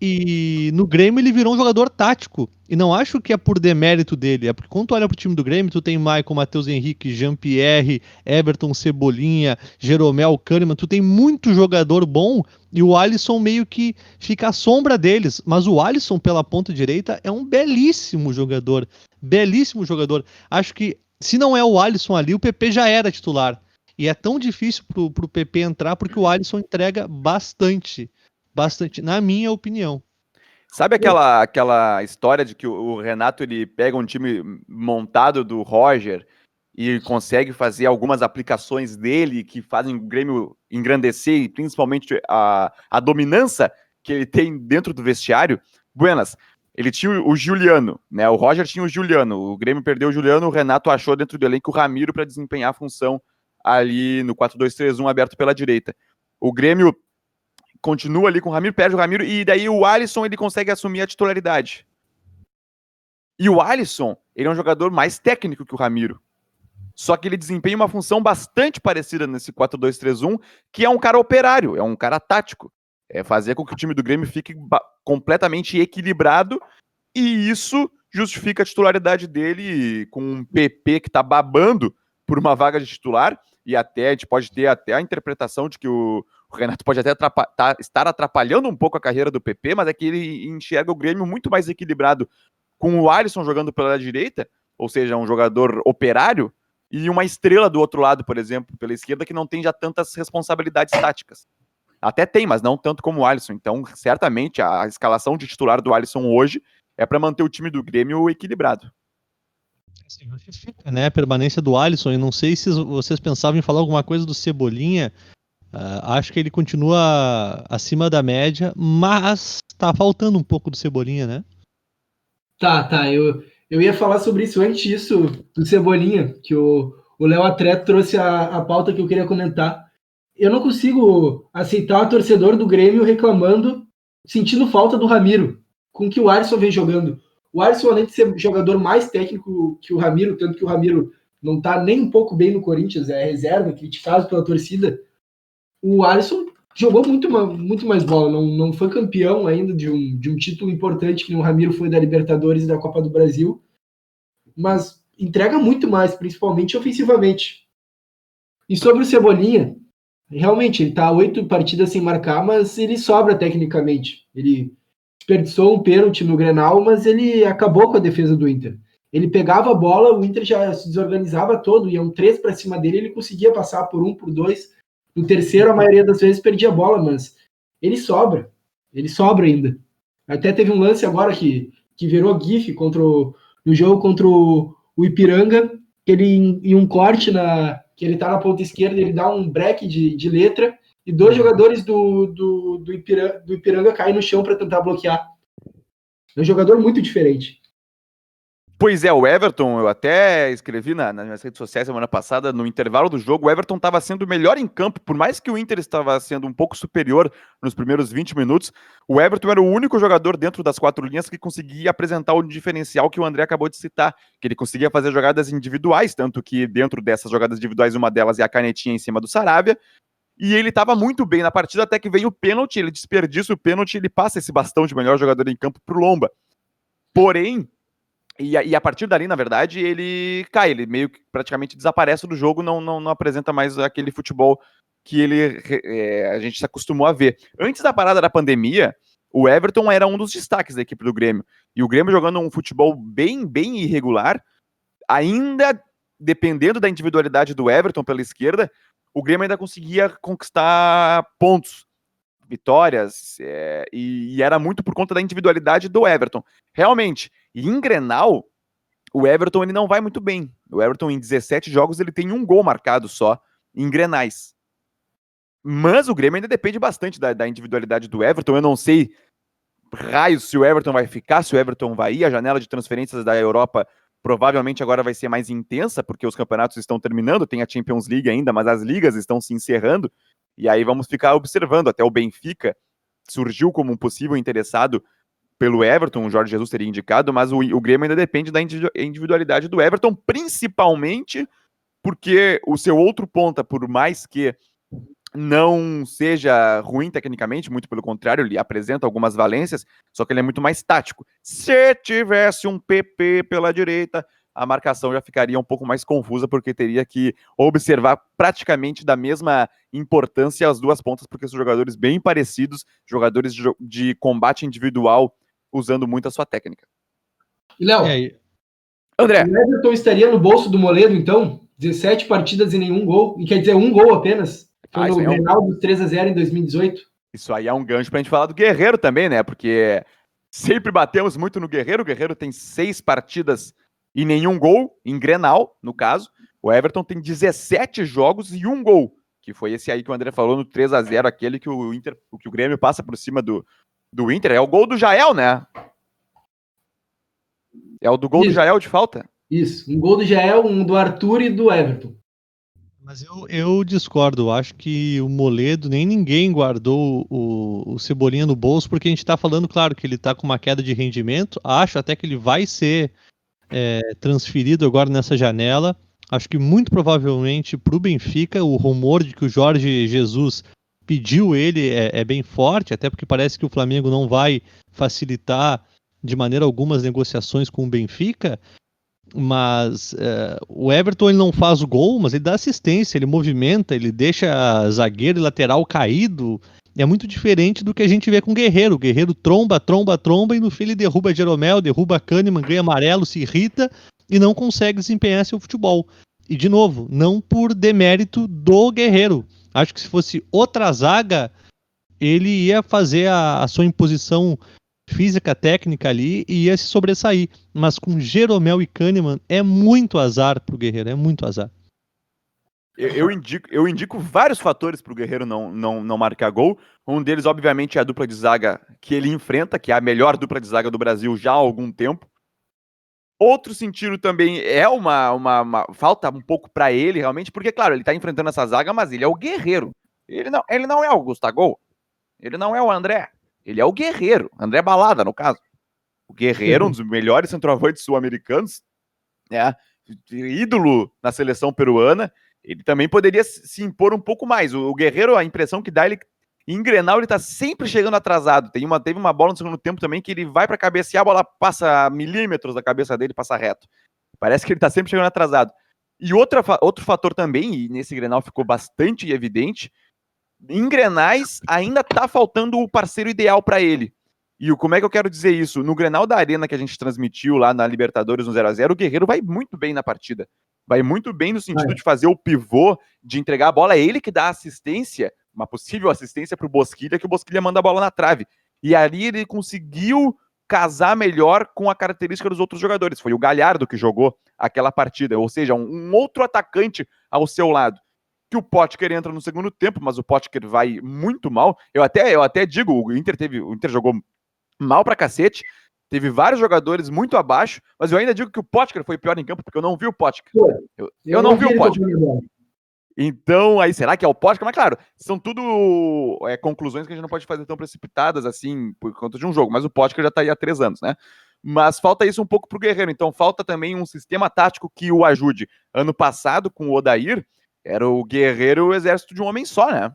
E no Grêmio ele virou um jogador tático. E não acho que é por demérito dele, é porque quando tu olha pro time do Grêmio, tu tem Michael, Matheus Henrique, Jean-Pierre, Everton, Cebolinha, Jeromel, Kahneman, tu tem muito jogador bom e o Alisson meio que fica à sombra deles. Mas o Alisson pela ponta direita é um belíssimo jogador, belíssimo jogador. Acho que se não é o Alisson ali, o PP já era titular. E é tão difícil pro, pro PP entrar porque o Alisson entrega bastante bastante, na minha opinião. Sabe aquela, aquela história de que o Renato ele pega um time montado do Roger e consegue fazer algumas aplicações dele que fazem o Grêmio engrandecer e principalmente a, a dominância que ele tem dentro do vestiário? Buenas, ele tinha o Juliano, né? O Roger tinha o Juliano, o Grêmio perdeu o Juliano, o Renato achou dentro do elenco o Ramiro para desempenhar a função ali no 4-2-3-1 aberto pela direita. O Grêmio continua ali com o Ramiro, perde o Ramiro, e daí o Alisson ele consegue assumir a titularidade. E o Alisson, ele é um jogador mais técnico que o Ramiro. Só que ele desempenha uma função bastante parecida nesse 4-2-3-1, que é um cara operário, é um cara tático. É fazer com que o time do Grêmio fique completamente equilibrado, e isso justifica a titularidade dele com um PP que tá babando por uma vaga de titular, e até a gente pode ter até a interpretação de que o, o Renato pode até tá, estar atrapalhando um pouco a carreira do PP, mas é que ele enxerga o Grêmio muito mais equilibrado com o Alisson jogando pela direita, ou seja, um jogador operário, e uma estrela do outro lado, por exemplo, pela esquerda, que não tem já tantas responsabilidades táticas. Até tem, mas não tanto como o Alisson. Então, certamente, a escalação de titular do Alisson hoje é para manter o time do Grêmio equilibrado. Assim, justifica, né? A permanência do Alisson. E não sei se vocês pensavam em falar alguma coisa do Cebolinha. Uh, acho que ele continua acima da média, mas tá faltando um pouco do Cebolinha, né? Tá, tá. Eu, eu ia falar sobre isso antes disso, do Cebolinha, que o Léo Atreto trouxe a, a pauta que eu queria comentar. Eu não consigo aceitar o torcedor do Grêmio reclamando, sentindo falta do Ramiro, com que o Alisson vem jogando. O Alisson, além de ser jogador mais técnico que o Ramiro, tanto que o Ramiro não tá nem um pouco bem no Corinthians, é reserva, criticado pela torcida. O Alisson jogou muito, muito mais bola, não, não foi campeão ainda de um, de um título importante que o Ramiro foi da Libertadores e da Copa do Brasil, mas entrega muito mais, principalmente ofensivamente. E sobre o Cebolinha, realmente, ele tá oito partidas sem marcar, mas ele sobra tecnicamente. Ele desperdiçou um pênalti no Grenal, mas ele acabou com a defesa do Inter. Ele pegava a bola, o Inter já se desorganizava todo, iam três para cima dele, ele conseguia passar por um, por dois. No terceiro, a maioria das vezes perdia a bola, mas ele sobra. Ele sobra ainda. Até teve um lance agora que, que virou GIF contra o, no jogo contra o, o Ipiranga, que ele em um corte na que ele tá na ponta esquerda, ele dá um break de, de letra e dois uhum. jogadores do, do, do, Ipiranga, do Ipiranga caem no chão para tentar bloquear. É um jogador muito diferente. Pois é, o Everton, eu até escrevi na, nas minhas redes sociais semana passada, no intervalo do jogo, o Everton estava sendo melhor em campo, por mais que o Inter estava sendo um pouco superior nos primeiros 20 minutos, o Everton era o único jogador dentro das quatro linhas que conseguia apresentar o diferencial que o André acabou de citar, que ele conseguia fazer jogadas individuais, tanto que dentro dessas jogadas individuais, uma delas é a canetinha em cima do Saravia, e ele estava muito bem na partida até que vem o pênalti, ele desperdiça o pênalti, ele passa esse bastão de melhor jogador em campo para o Lomba. Porém, e a, e a, partir dali, na verdade, ele cai, ele meio que praticamente desaparece do jogo, não, não, não apresenta mais aquele futebol que ele é, a gente se acostumou a ver. Antes da parada da pandemia, o Everton era um dos destaques da equipe do Grêmio. E o Grêmio jogando um futebol bem, bem irregular, ainda dependendo da individualidade do Everton pela esquerda, o Grêmio ainda conseguia conquistar pontos, vitórias, é, e, e, era muito por conta da individualidade do Everton. Realmente, e em Grenal, o Everton ele não vai muito bem. O Everton, em 17 jogos, ele tem um gol marcado só em Grenais. Mas o Grêmio ainda depende bastante da, da individualidade do Everton. Eu não sei raios se o Everton vai ficar, se o Everton vai ir. A janela de transferências da Europa provavelmente agora vai ser mais intensa, porque os campeonatos estão terminando, tem a Champions League ainda, mas as ligas estão se encerrando, e aí vamos ficar observando. Até o Benfica surgiu como um possível interessado pelo Everton, o Jorge Jesus teria indicado, mas o, o Grêmio ainda depende da individualidade do Everton, principalmente porque o seu outro ponta, por mais que não seja ruim tecnicamente, muito pelo contrário, ele apresenta algumas valências, só que ele é muito mais tático. Se tivesse um PP pela direita, a marcação já ficaria um pouco mais confusa, porque teria que observar praticamente da mesma importância as duas pontas, porque são jogadores bem parecidos, jogadores de, de combate individual, usando muito a sua técnica. E Léo, André. O Everton estaria no bolso do Moledo, então? 17 partidas e nenhum gol, e quer dizer, um gol apenas? Foi ah, no Grenal é um... dos 3x0 em 2018. Isso aí é um gancho pra gente falar do Guerreiro também, né? Porque sempre batemos muito no Guerreiro. O Guerreiro tem seis partidas e nenhum gol, em Grenal, no caso. O Everton tem 17 jogos e um gol, que foi esse aí que o André falou no 3 a 0 aquele que o Inter, que o Grêmio passa por cima do, do Inter. É o gol do Jael, né? É o do gol Isso. do Jael de falta? Isso, um gol do Jael, um do Arthur e do Everton. Mas eu, eu discordo. Acho que o Moledo, nem ninguém guardou o, o Cebolinha no bolso, porque a gente está falando, claro, que ele está com uma queda de rendimento. Acho até que ele vai ser é, transferido agora nessa janela. Acho que muito provavelmente para o Benfica, o rumor de que o Jorge Jesus pediu ele é, é, bem forte, até porque parece que o Flamengo não vai facilitar de maneira alguma as negociações com o Benfica. mas uh, o Everton ele não faz o gol, mas ele dá assistência, ele movimenta, ele deixa zagueiro e lateral caído. É muito diferente do que a gente vê com o Guerreiro. O Guerreiro tromba, tromba, tromba e no fim ele derruba Jeromel, derruba Kahneman, ganha amarelo, se irrita e não consegue desempenhar seu futebol. E de novo, não por demérito do Guerreiro. Acho que se fosse outra zaga, ele ia fazer a, a sua imposição física, técnica ali e ia se sobressair. Mas com Jeromel e Kahneman é muito azar pro Guerreiro, é muito azar. Eu, eu indico, eu indico vários fatores para o Guerreiro não, não, não marcar gol. Um deles, obviamente, é a dupla de zaga que ele enfrenta, que é a melhor dupla de zaga do Brasil já há algum tempo. Outro sentido também é uma, uma, uma falta um pouco para ele, realmente, porque, claro, ele está enfrentando essa zaga, mas ele é o guerreiro. Ele não, ele não é o Gustavo, ele não é o André, ele é o guerreiro. André Balada, no caso. O guerreiro, um dos melhores centroavantes sul-americanos, né? ídolo na seleção peruana. Ele também poderia se impor um pouco mais. O, Guerreiro, a impressão que dá, ele em Grenal ele tá sempre chegando atrasado. Tem uma, teve uma bola no segundo tempo também que ele vai para cabecear, a bola passa milímetros da cabeça dele, passa reto. Parece que ele tá sempre chegando atrasado. E outra, outro fator também, e nesse Grenal ficou bastante evidente, em Grenais ainda tá faltando o parceiro ideal para ele. E como é que eu quero dizer isso? No Grenal da Arena que a gente transmitiu lá na Libertadores no 0 a 0 o Guerreiro vai muito bem na partida. Vai muito bem no sentido de fazer o pivô, de entregar a bola. É ele que dá assistência, uma possível assistência para o Bosquilha, que o Bosquilha manda a bola na trave. E ali ele conseguiu casar melhor com a característica dos outros jogadores. Foi o Galhardo que jogou aquela partida, ou seja, um, um outro atacante ao seu lado que o Potker entra no segundo tempo, mas o Potker vai muito mal. Eu até, eu até digo, o Inter teve, o Inter jogou mal pra cacete, teve vários jogadores muito abaixo, mas eu ainda digo que o Potker foi pior em campo, porque eu não vi o Potker. Eu, eu, eu não, vi o Potker. Então, aí, será que é o Potker? Mas, claro, são tudo é, conclusões que a gente não pode fazer tão precipitadas assim por conta de um jogo, mas o Potker já tá aí há três anos, né? Mas falta isso um pouco pro Guerreiro, então falta também um sistema tático que o ajude. Ano passado, com o Odair, era o guerreiro o exército de um homem só, né?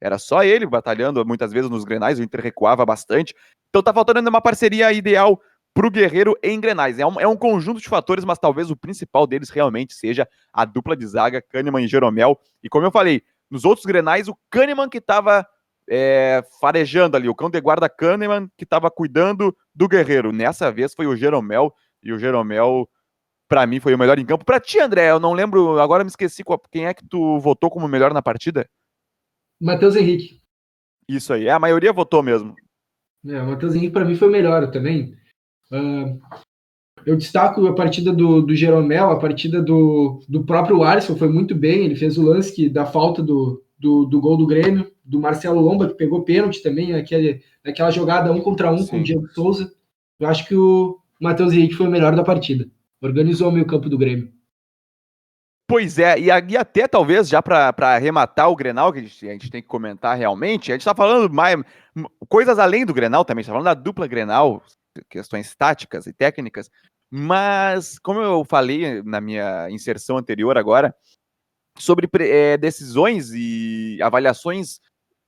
Era só ele batalhando muitas vezes nos grenais, o Inter recuava bastante. Então tá faltando uma parceria ideal pro Guerreiro em Grenais. É um, é um conjunto de fatores, mas talvez o principal deles realmente seja a dupla de zaga, Kahneman e Jeromel. E como eu falei, nos outros Grenais, o Kahneman que tava é, farejando ali, o cão de guarda Kahneman que tava cuidando do Guerreiro. Nessa vez foi o Jeromel, e o Jeromel para mim foi o melhor em campo. Para ti, André, eu não lembro, agora me esqueci qual, quem é que tu votou como melhor na partida? Matheus Henrique. Isso aí, é, a maioria votou mesmo. É, o Matheus Henrique para mim foi o melhor também. Uh, eu destaco a partida do, do Jeromel, a partida do, do próprio Alisson foi muito bem, ele fez o lance que, da falta do, do, do gol do Grêmio, do Marcelo Lomba, que pegou pênalti também, aquele, aquela jogada um contra um Sim. com o Diego Souza. Eu acho que o Matheus Henrique foi o melhor da partida. Organizou o meio campo do Grêmio. Pois é, e, e até talvez já para arrematar o Grenal, que a gente, a gente, tem que comentar realmente, a gente está falando mais coisas além do Grenal também, está falando da dupla Grenal, questões táticas e técnicas, mas como eu falei na minha inserção anterior agora, sobre é, decisões e avaliações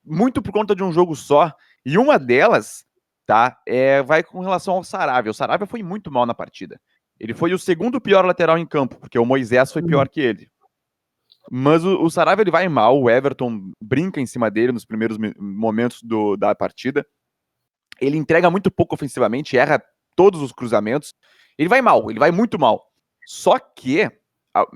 muito por conta de um jogo só, e uma delas, tá, é, vai com relação ao Saravia. O Saravia foi muito mal na partida. Ele foi o segundo pior lateral em campo, porque o Moisés foi pior que ele. Mas o, o Saraiva ele vai mal, o Everton brinca em cima dele nos primeiros momentos do, da partida. Ele entrega muito pouco ofensivamente, erra todos os cruzamentos. Ele vai mal, ele vai muito mal. Só que,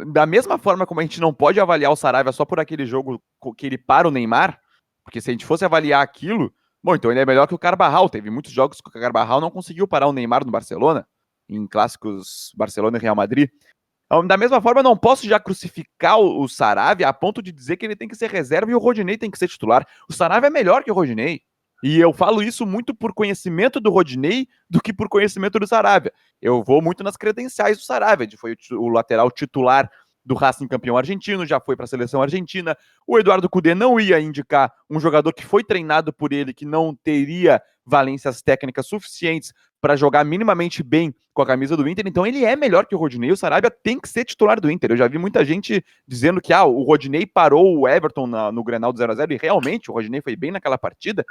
da mesma forma como a gente não pode avaliar o Saraiva só por aquele jogo que ele para o Neymar, porque se a gente fosse avaliar aquilo, bom, então ele é melhor que o Carbarral. Teve muitos jogos que o Carbarral não conseguiu parar o Neymar no Barcelona em clássicos Barcelona e Real Madrid. Então, da mesma forma, não posso já crucificar o, Saravia a ponto de dizer que ele tem que ser reserva e o Rodinei tem que ser titular. O Saravia é melhor que o Rodinei. E eu falo isso muito por conhecimento do Rodinei do que por conhecimento do Saravia. Eu vou muito nas credenciais do Saravia, de foi o, o lateral titular do Racing campeão argentino, já foi para a seleção argentina. O Eduardo Cudê não ia indicar um jogador que foi treinado por ele, que não teria valências técnicas suficientes para jogar minimamente bem com a camisa do Inter, então ele é melhor que o Rodinei. O Sarabia tem que ser titular do Inter. Eu já vi muita gente dizendo que ah, o Rodinei parou o Everton na, no Grenal do 0x0, e realmente o Rodinei foi bem naquela partida,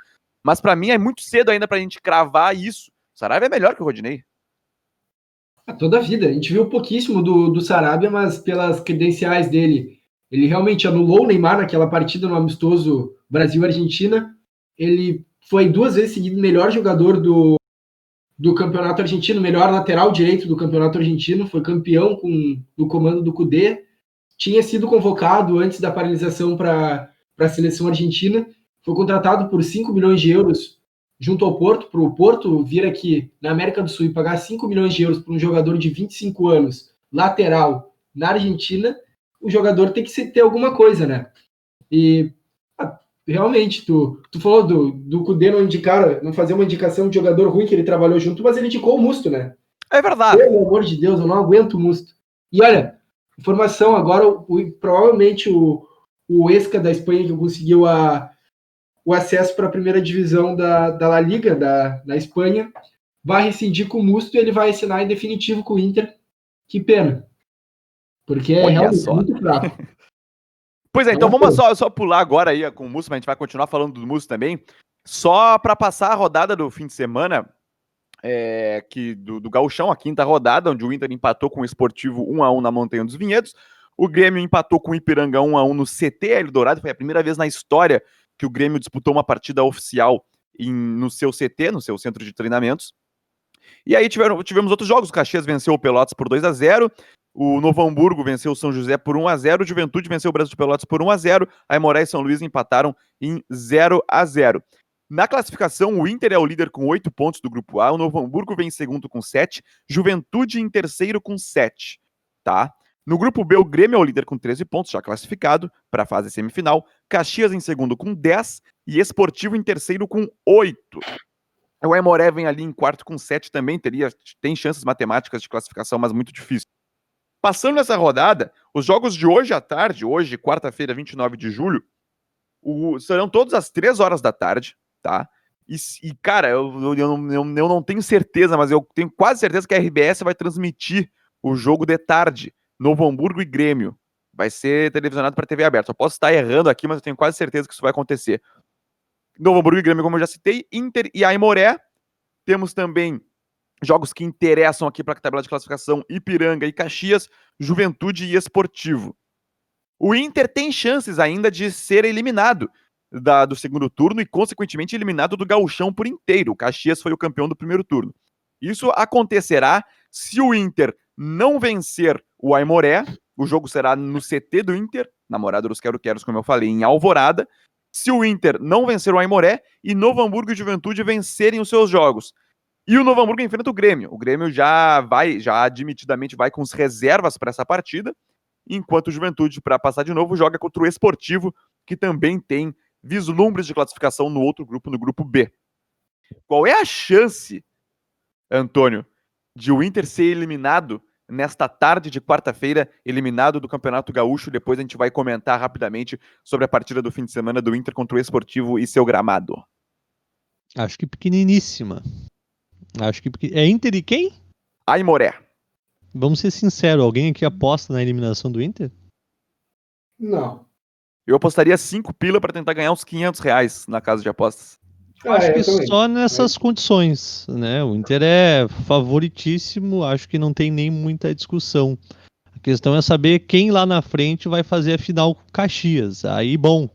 mas para mim é muito cedo ainda para a gente cravar isso. O Sarabia é melhor que o Rodinei. Toda a vida. A gente viu pouquíssimo do, do Sarabia, mas pelas credenciais dele, ele realmente anulou o Neymar naquela partida no amistoso Brasil-Argentina. Ele foi duas vezes seguido melhor jogador do, do campeonato argentino, melhor lateral direito do campeonato argentino, foi campeão com no comando do Cudê. Tinha sido convocado antes da paralisação para a seleção argentina, foi contratado por 5 milhões de euros junto ao Porto, para o Porto vir aqui na América do Sul e pagar 5 milhões de euros para um jogador de 25 anos, lateral, na Argentina, o jogador tem que ter alguma coisa, né? E ah, realmente, tu, tu falou do, do Cudê não indicar, não fazer uma indicação de jogador ruim que ele trabalhou junto, mas ele indicou o Musto, né? É verdade. Pelo amor de Deus, eu não aguento o Musto. E olha, informação agora, o, provavelmente o, o Esca da Espanha que conseguiu a, o acesso para a primeira divisão da, da La Liga, da, da Espanha, vai rescindir com o Musto e ele vai assinar em definitivo com o Inter. Que pena. Porque é realmente só. muito fraco. (laughs) Pois é, então vamos só, só pular agora aí com o Musto, mas a gente vai continuar falando do Musto também. Só para passar a rodada do fim de semana, é, que do, do Gauchão, a quinta rodada, onde o Inter empatou com o Esportivo 1 a 1 na Montanha dos Vinhedos. O Grêmio empatou com o Ipiranga 1 a 1 no CT Eldorado, foi a primeira vez na história que o Grêmio disputou uma partida oficial em, no seu CT, no seu centro de treinamentos. E aí tiveram, tivemos outros jogos. O Caxias venceu o Pelotas por 2 a 0 o Novo Hamburgo venceu o São José por 1 a 0 o Juventude venceu o Brasil de Pelotas por 1 a 0 a Imoré e São Luís empataram em 0 a 0 Na classificação, o Inter é o líder com 8 pontos do grupo A, o Novo Hamburgo vem em segundo com 7, Juventude em terceiro com 7, tá? No grupo B, o Grêmio é o líder com 13 pontos, já classificado para a fase semifinal. Caxias em segundo com 10 e Esportivo em terceiro com 8. O Aimoré vem ali em quarto com 7 também, teria, tem chances matemáticas de classificação, mas muito difícil. Passando nessa rodada, os jogos de hoje à tarde, hoje, quarta-feira, 29 de julho, o, serão todos às 3 horas da tarde, tá? E, e cara, eu, eu, eu, eu, não tenho certeza, mas eu tenho quase certeza que a RBS vai transmitir o jogo de tarde. Novo Hamburgo e Grêmio. Vai ser televisionado para TV aberta. Eu posso estar errando aqui, mas eu tenho quase certeza que isso vai acontecer. Novo Hamburgo e Grêmio, como eu já citei, Inter e Aimoré. Temos também jogos que interessam aqui para a tabela de classificação: Ipiranga e Caxias, Juventude e Esportivo. O Inter tem chances ainda de ser eliminado da, do segundo turno e, consequentemente, eliminado do gauchão por inteiro. O Caxias foi o campeão do primeiro turno. Isso acontecerá se o Inter não vencer o Aimoré, o jogo será no CT do Inter, namorado dos Quero-Queros, como eu falei, em Alvorada. Se o Inter não vencer o Aimoré e Novo Hamburgo e Juventude vencerem os seus jogos. E o Novo Hamburgo enfrenta o Grêmio. O Grêmio já vai, já admitidamente vai com as reservas para essa partida, enquanto o Juventude, para passar de novo, joga contra o Esportivo, que também tem vislumbres de classificação no outro grupo, no grupo B. Qual é a chance, Antônio, de o Inter ser eliminado nesta tarde de quarta-feira, eliminado do Campeonato Gaúcho. Depois a gente vai comentar rapidamente sobre a partida do fim de semana do Inter contra o Esportivo e seu gramado. Acho que pequeniníssima. Acho que é Inter e quem? Aimoré. Vamos ser sinceros, alguém aqui aposta na eliminação do Inter? Não. Eu apostaria 5 pila para tentar ganhar uns 500 reais na casa de apostas. Eu acho que só nessas condições, né? O Inter é favoritíssimo, acho que não tem nem muita discussão. A questão é saber quem lá na frente vai fazer a final com Caxias. Aí, bom.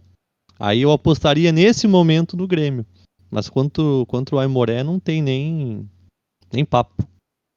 Aí eu apostaria nesse momento no Grêmio. Mas quanto, quanto o Aimoré não tem nem, nem papo.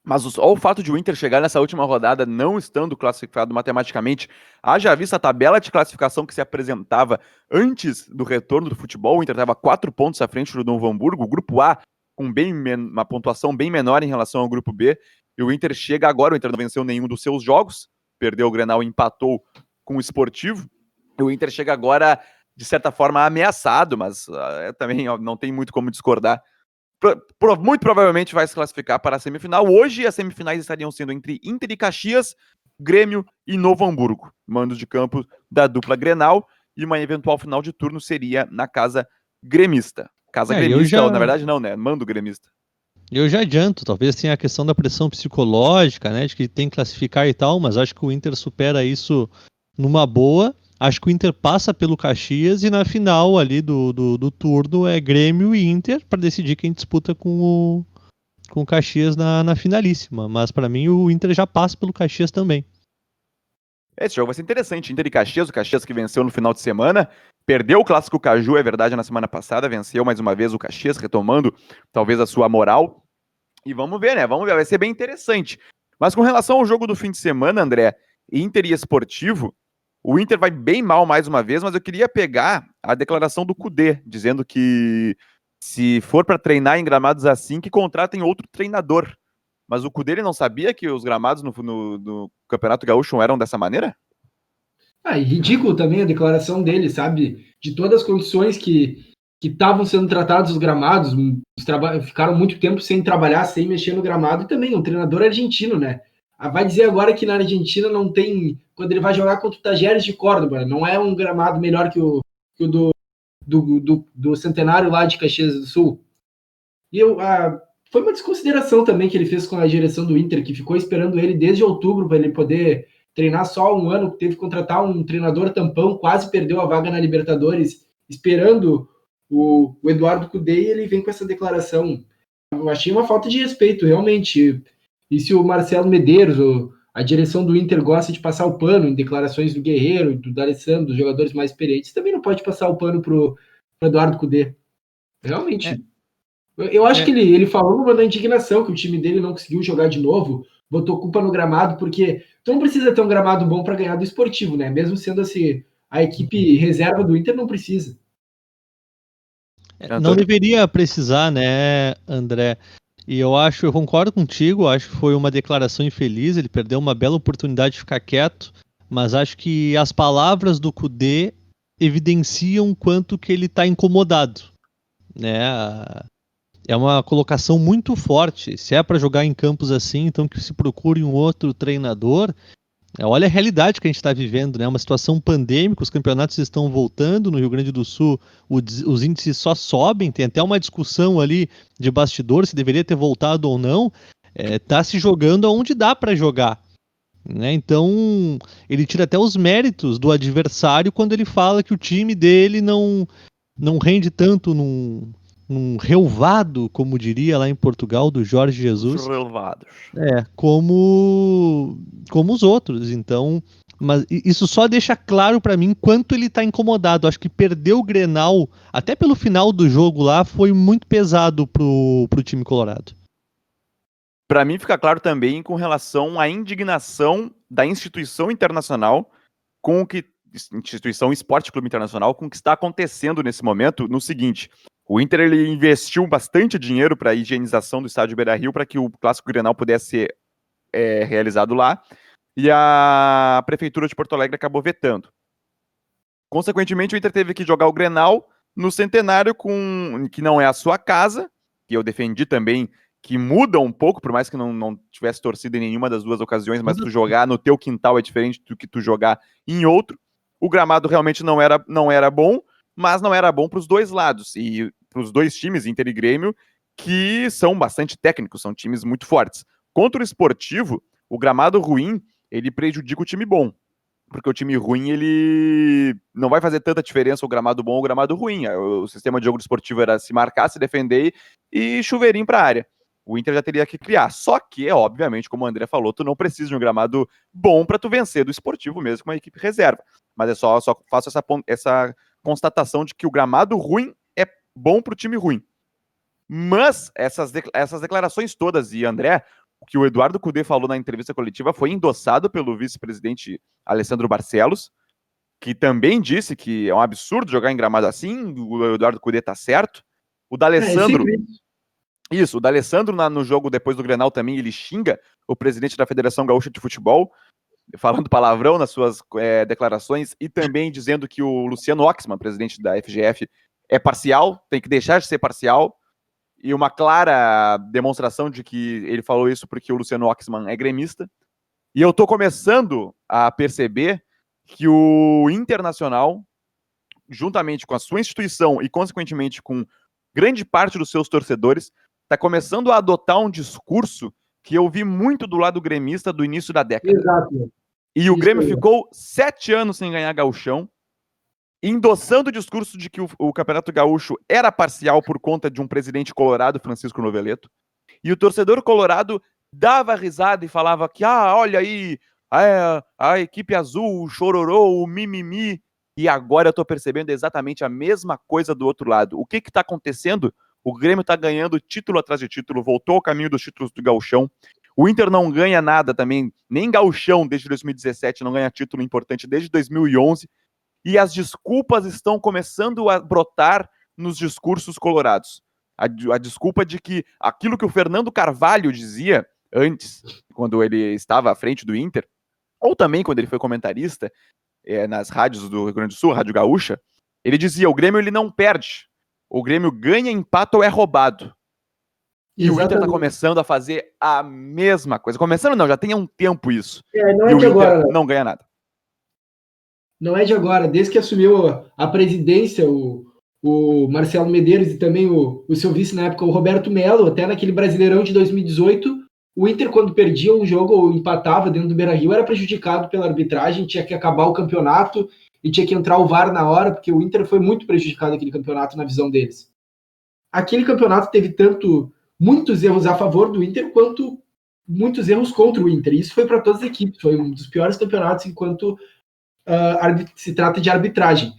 Mas só o fato de o Inter chegar nessa última rodada não estando classificado matematicamente, haja vista a tabela de classificação que se apresentava antes do retorno do futebol, o Inter estava quatro pontos à frente do Novo Hamburgo, o grupo A com bem uma pontuação bem menor em relação ao grupo B, e o Inter chega agora, o Inter não venceu nenhum dos seus jogos, perdeu o Grenal empatou com o Esportivo, e o Inter chega agora, de certa forma, ameaçado, mas uh, também ó, não tem muito como discordar muito provavelmente vai se classificar para a semifinal. Hoje as semifinais estariam sendo entre Inter e Caxias, Grêmio e Novo Hamburgo, mandos de campo da dupla Grenal, e uma eventual final de turno seria na casa gremista. Casa é, gremista, já... na verdade não, né? Mando gremista. Eu já adianto, talvez tenha a questão da pressão psicológica, né, de que tem que classificar e tal, mas acho que o Inter supera isso numa boa Acho que o Inter passa pelo Caxias e na final ali do, do, do turno é Grêmio e Inter para decidir quem disputa com o, com o Caxias na, na finalíssima. Mas para mim o Inter já passa pelo Caxias também. Esse jogo vai ser interessante. Inter e Caxias, o Caxias que venceu no final de semana, perdeu o clássico Caju, é verdade, na semana passada, venceu mais uma vez o Caxias, retomando talvez a sua moral. E vamos ver, né? Vamos ver, vai ser bem interessante. Mas com relação ao jogo do fim de semana, André, Inter e Esportivo, o Inter vai bem mal mais uma vez, mas eu queria pegar a declaração do Cudê, dizendo que se for para treinar em gramados assim, que contratem outro treinador. Mas o Cudê não sabia que os gramados no, no, no, Campeonato Gaúcho eram dessa maneira? Ah, e ridículo também a declaração dele, sabe? De todas as condições que que estavam sendo tratados os gramados, ficaram muito tempo sem trabalhar, sem mexer no gramado, e também um treinador argentino, né? Ah, vai dizer agora que na Argentina não tem. Quando ele vai jogar contra o Tajeres de Córdoba, não é um gramado melhor que o, que o do, do, do, do, Centenário lá de Caxias do Sul. E eu, ah, foi uma desconsideração também que ele fez com a direção do Inter, que ficou esperando ele desde outubro para ele poder treinar só um ano, teve que contratar um treinador tampão, quase perdeu a vaga na Libertadores, esperando o, o Eduardo Cudê, ele vem com essa declaração. Eu achei uma falta de respeito, realmente. E se o Marcelo Medeiros, o, a direção do Inter gosta de passar o pano em declarações do Guerreiro, do D'Alessandro, dos jogadores mais experientes, também não pode passar o pano pro, pro Eduardo Cudê. Realmente. É. Eu acho é. que ele, ele falou numa indignação que o time dele não conseguiu jogar de novo, botou culpa no gramado, porque tu não precisa ter um gramado bom para ganhar do esportivo, né? Mesmo sendo assim, a equipe reserva do Inter não precisa. Não deveria precisar, né, André? E eu acho, eu concordo contigo, acho que foi uma declaração infeliz, ele perdeu uma bela oportunidade de ficar quieto, mas acho que as palavras do Kudê evidenciam quanto que ele está incomodado, né? É uma colocação muito forte. Se é para jogar em campos assim, então que se procure um outro treinador. É, olha a realidade que a gente está vivendo, né? Uma situação pandêmica, os campeonatos estão voltando no Rio Grande do Sul, os índices só sobem, tem até uma discussão ali de bastidor se deveria ter voltado ou não. Está é, se jogando aonde dá para jogar. Né? Então, ele tira até os méritos do adversário quando ele fala que o time dele não, não rende tanto num, um relvado, como diria lá em Portugal, do Jorge Jesus. Relvados. É, como, como os outros. Então, mas isso só deixa claro para mim quanto ele tá incomodado. Acho que perder o Grenal, até pelo final do jogo lá, foi muito pesado pro, pro time colorado. Para mim fica claro também com relação à indignação da instituição internacional com o que instituição Esporte Clube Internacional com o que está acontecendo nesse momento no seguinte, o Inter ele investiu bastante dinheiro para a higienização do estádio Beira-Rio para que o Clássico Grenal pudesse ser é, realizado lá. E a Prefeitura de Porto Alegre acabou vetando. Consequentemente, o Inter teve que jogar o Grenal no Centenário, com que não é a sua casa, que eu defendi também que muda um pouco, por mais que não, não tivesse torcido em nenhuma das duas ocasiões, mas tu jogar no teu quintal é diferente do que tu jogar em outro. O gramado realmente não era, não era bom, mas não era bom para os dois lados. E para os dois times, Inter e Grêmio, que são bastante técnicos, são times muito fortes. Contra o esportivo, o gramado ruim, ele prejudica o time bom. Porque o time ruim, ele não vai fazer tanta diferença o gramado bom ou o gramado ruim. O sistema de jogo do esportivo era se marcar, se defender e chuveirinho para a área. O Inter já teria que criar. Só que, obviamente, como o André falou, tu não precisa de um gramado bom para tu vencer do esportivo mesmo com uma equipe reserva. Mas é só, só faço essa, essa constatação de que o gramado ruim bom para o time ruim. Mas essas, de, essas declarações todas, e André, o que o Eduardo Cudê falou na entrevista coletiva foi endossado pelo vice-presidente Alessandro Barcelos, que também disse que é um absurdo jogar em gramado assim, o Eduardo Cudê tá certo. O D'Alessandro. É, isso, o D'Alessandro no jogo depois do Grenal também, ele xinga o presidente da Federação Gaúcha de Futebol, falando palavrão nas suas é, declarações e também dizendo que o Luciano Oxman, presidente da FGF, é parcial, tem que deixar de ser parcial. E uma clara demonstração de que ele falou isso porque o Luciano Oxman é gremista. E eu tô começando a perceber que o Internacional, juntamente com a sua instituição e, consequentemente, com grande parte dos seus torcedores, está começando a adotar um discurso que eu vi muito do lado gremista do início da década. Exato. E o Grêmio ficou sete anos sem ganhar gauchão endossando o discurso de que o, o, Campeonato Gaúcho era parcial por conta de um presidente colorado, Francisco Noveleto, e o torcedor colorado dava risada e falava que, ah, olha aí, a, a equipe azul, o chororô, o mimimi. E agora eu tô percebendo exatamente a mesma coisa do outro lado. O que que tá acontecendo? O Grêmio tá ganhando título atrás de título, voltou ao caminho dos títulos do Gauchão. O Inter não ganha nada também, nem Gauchão desde 2017, não ganha título importante desde 2011. E as desculpas estão começando a brotar nos discursos colorados. A, a desculpa de que aquilo que o Fernando Carvalho dizia antes, quando ele estava à frente do Inter, ou também quando ele foi comentarista é, nas rádios do Rio Grande do Sul, Rádio Gaúcha, ele dizia: o Grêmio ele não perde. O Grêmio ganha, empata ou é roubado. E Exatamente. o Inter está começando a fazer a mesma coisa. Começando não, já tem há um tempo isso. É, não é de agora. Não ganha nada. Não é de agora. Desde que assumiu a presidência, o, o Marcelo Medeiros e também o, o seu vice na época, o Roberto Melo, até naquele Brasileirão de 2018, o Inter, quando perdia um jogo ou empatava dentro do Beira Rio, era prejudicado pela arbitragem, tinha que acabar o campeonato e tinha que entrar o VAR na hora, porque o Inter foi muito prejudicado aquele campeonato na visão deles. Aquele campeonato teve tanto muitos erros a favor do Inter quanto muitos erros contra o Inter. Isso foi para todas as equipes, foi um dos piores campeonatos enquanto uh, se trata de arbitragem.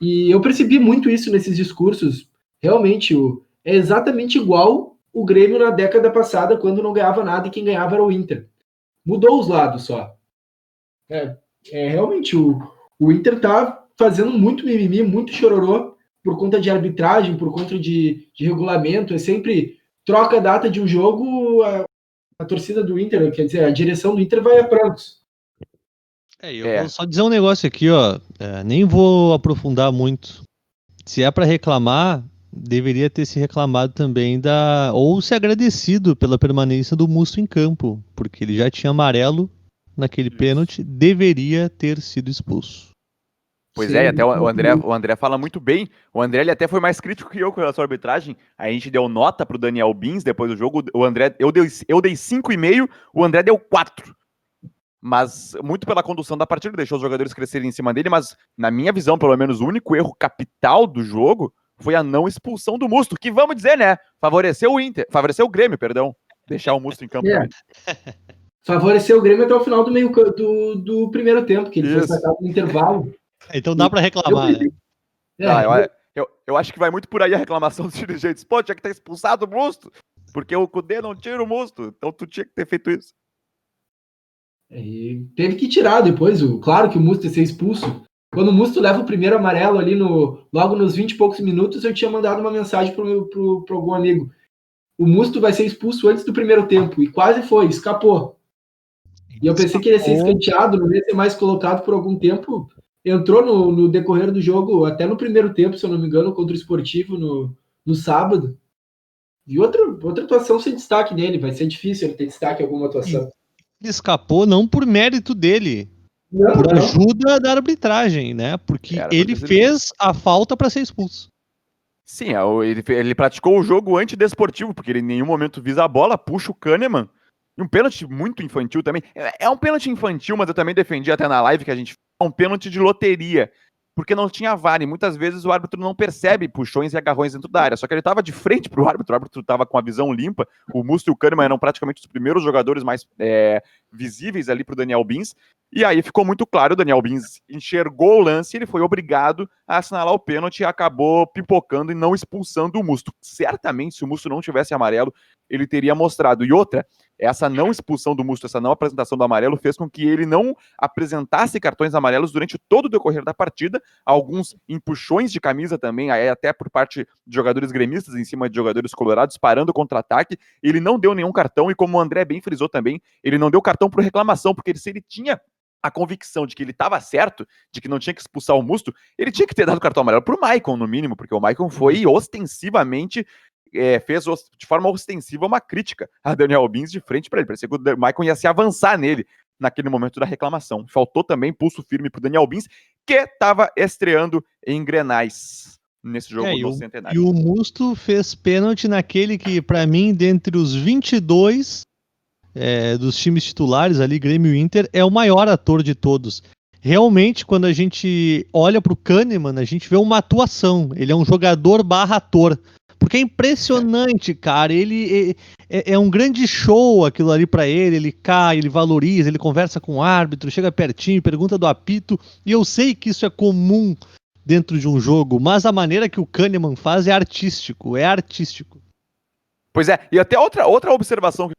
E eu percebi muito isso nesses discursos. Realmente, o, é exatamente igual o Grêmio na década passada, quando não ganhava nada e quem ganhava era o Inter. Mudou os lados só. É, é realmente o, o Inter tá fazendo muito mimimi, muito chororô por conta de arbitragem, por conta de, de regulamento. É sempre troca a data de um jogo, a, a, torcida do Inter, quer dizer, a direção do Inter vai a prantos. É, eu é. vou só dizer um negócio aqui, ó. É, nem vou aprofundar muito. Se é para reclamar, deveria ter se reclamado também da. ou se agradecido pela permanência do Musto em campo, porque ele já tinha amarelo naquele pênalti, deveria ter sido expulso. Pois Sim, é, até o André, o André fala muito bem. O André ele até foi mais crítico que eu com a sua arbitragem. A gente deu nota pro Daniel Bins depois do jogo. O André, eu dei, eu dei 5,5, o André deu 4. Mas muito pela condução da partida, deixou os jogadores crescerem em cima dele, mas na minha visão, pelo menos, o único erro capital do jogo foi a não expulsão do Musto, que vamos dizer, né? Favoreceu o Inter, favoreceu o Grêmio, perdão. Deixar o Musto em campo. É. (laughs) Favoreceu o Grêmio até o final do meio do, do primeiro tempo, que ele Isso. foi sacado no intervalo. (laughs) Então dá para reclamar, né? É, ah, eu, eu, eu, acho que vai muito por aí a reclamação dos dirigentes. Pô, tinha que ter expulsado o Musto, porque o Cudê não tira o Musto, então tu tinha que ter feito isso. E teve que tirar depois, o, claro que o Musto ia ser expulso, quando o Musto leva o primeiro amarelo ali no logo nos 20 e poucos minutos, eu tinha mandado uma mensagem pro, pro, pro algum amigo. O Musto vai ser expulso antes do primeiro tempo. E quase foi, escapou. E eu pensei que ele ia ser escanteado, não ia ser mais colocado por algum tempo. Entrou no, no decorrer do jogo, até no primeiro tempo, se eu não me engano, contra o Esportivo no, no sábado. E outra, outra atuação sem destaque dele. Vai ser difícil ele ter destaque em alguma atuação. Ele escapou não por mérito dele. Não, por não. ajuda da arbitragem, né? Porque Era ele fez a falta para ser expulso. Sim, é ele, ele praticou o jogo antidesportivo, porque ele em nenhum momento visa a bola, puxa o Kahneman. E um pênalti muito infantil também. É, é um pênalti infantil, mas eu também defendi até na live que a gente é um pênalti de loteria porque não tinha VAR. E muitas vezes o árbitro não percebe puxões e agarrões dentro da área. Só que ele estava de frente para o árbitro, o árbitro estava com a visão limpa. O Musto e o Kahneman eram praticamente os primeiros jogadores mais é, visíveis ali para o Daniel Bins. E aí ficou muito claro, o Daniel Bins enxergou o lance, ele foi obrigado a assinalar o pênalti e acabou pipocando e não expulsando o Musto. Certamente, se o Musto não tivesse amarelo, ele teria mostrado. E outra, essa não expulsão do Musto, essa não apresentação do amarelo, fez com que ele não apresentasse cartões amarelos durante todo o decorrer da partida, alguns empuxões de camisa também, até por parte de jogadores gremistas em cima de jogadores colorados, parando contra-ataque. Ele não deu nenhum cartão, e como o André bem frisou também, ele não deu cartão por reclamação, porque ele, se ele tinha a convicção de que ele estava certo, de que não tinha que expulsar o Musto, ele tinha que ter dado cartão amarelo para o Maicon, no mínimo, porque o Maicon foi uhum. ostensivamente é, fez de forma ostensiva uma crítica a Daniel Bins de frente para ele. Parecia que o Maicon ia se avançar nele naquele momento da reclamação. Faltou também pulso firme para o Daniel Bins, que estava estreando em Grenais nesse jogo é, no Centenário. E o Musto fez pênalti naquele que, para mim, dentre os 22 é, dos times titulares ali, Grêmio e Inter, é o maior ator de todos. Realmente, quando a gente olha para o Kahneman, a gente vê uma atuação. Ele é um jogador barra ator Porque é impressionante, cara. Ele é, é, um grande show aquilo ali para ele. Ele cai, ele valoriza, ele conversa com o árbitro, chega pertinho, pergunta do apito. E eu sei que isso é comum dentro de um jogo, mas a maneira que o Kahneman faz é artístico, é artístico. Pois é, e até outra, outra observação que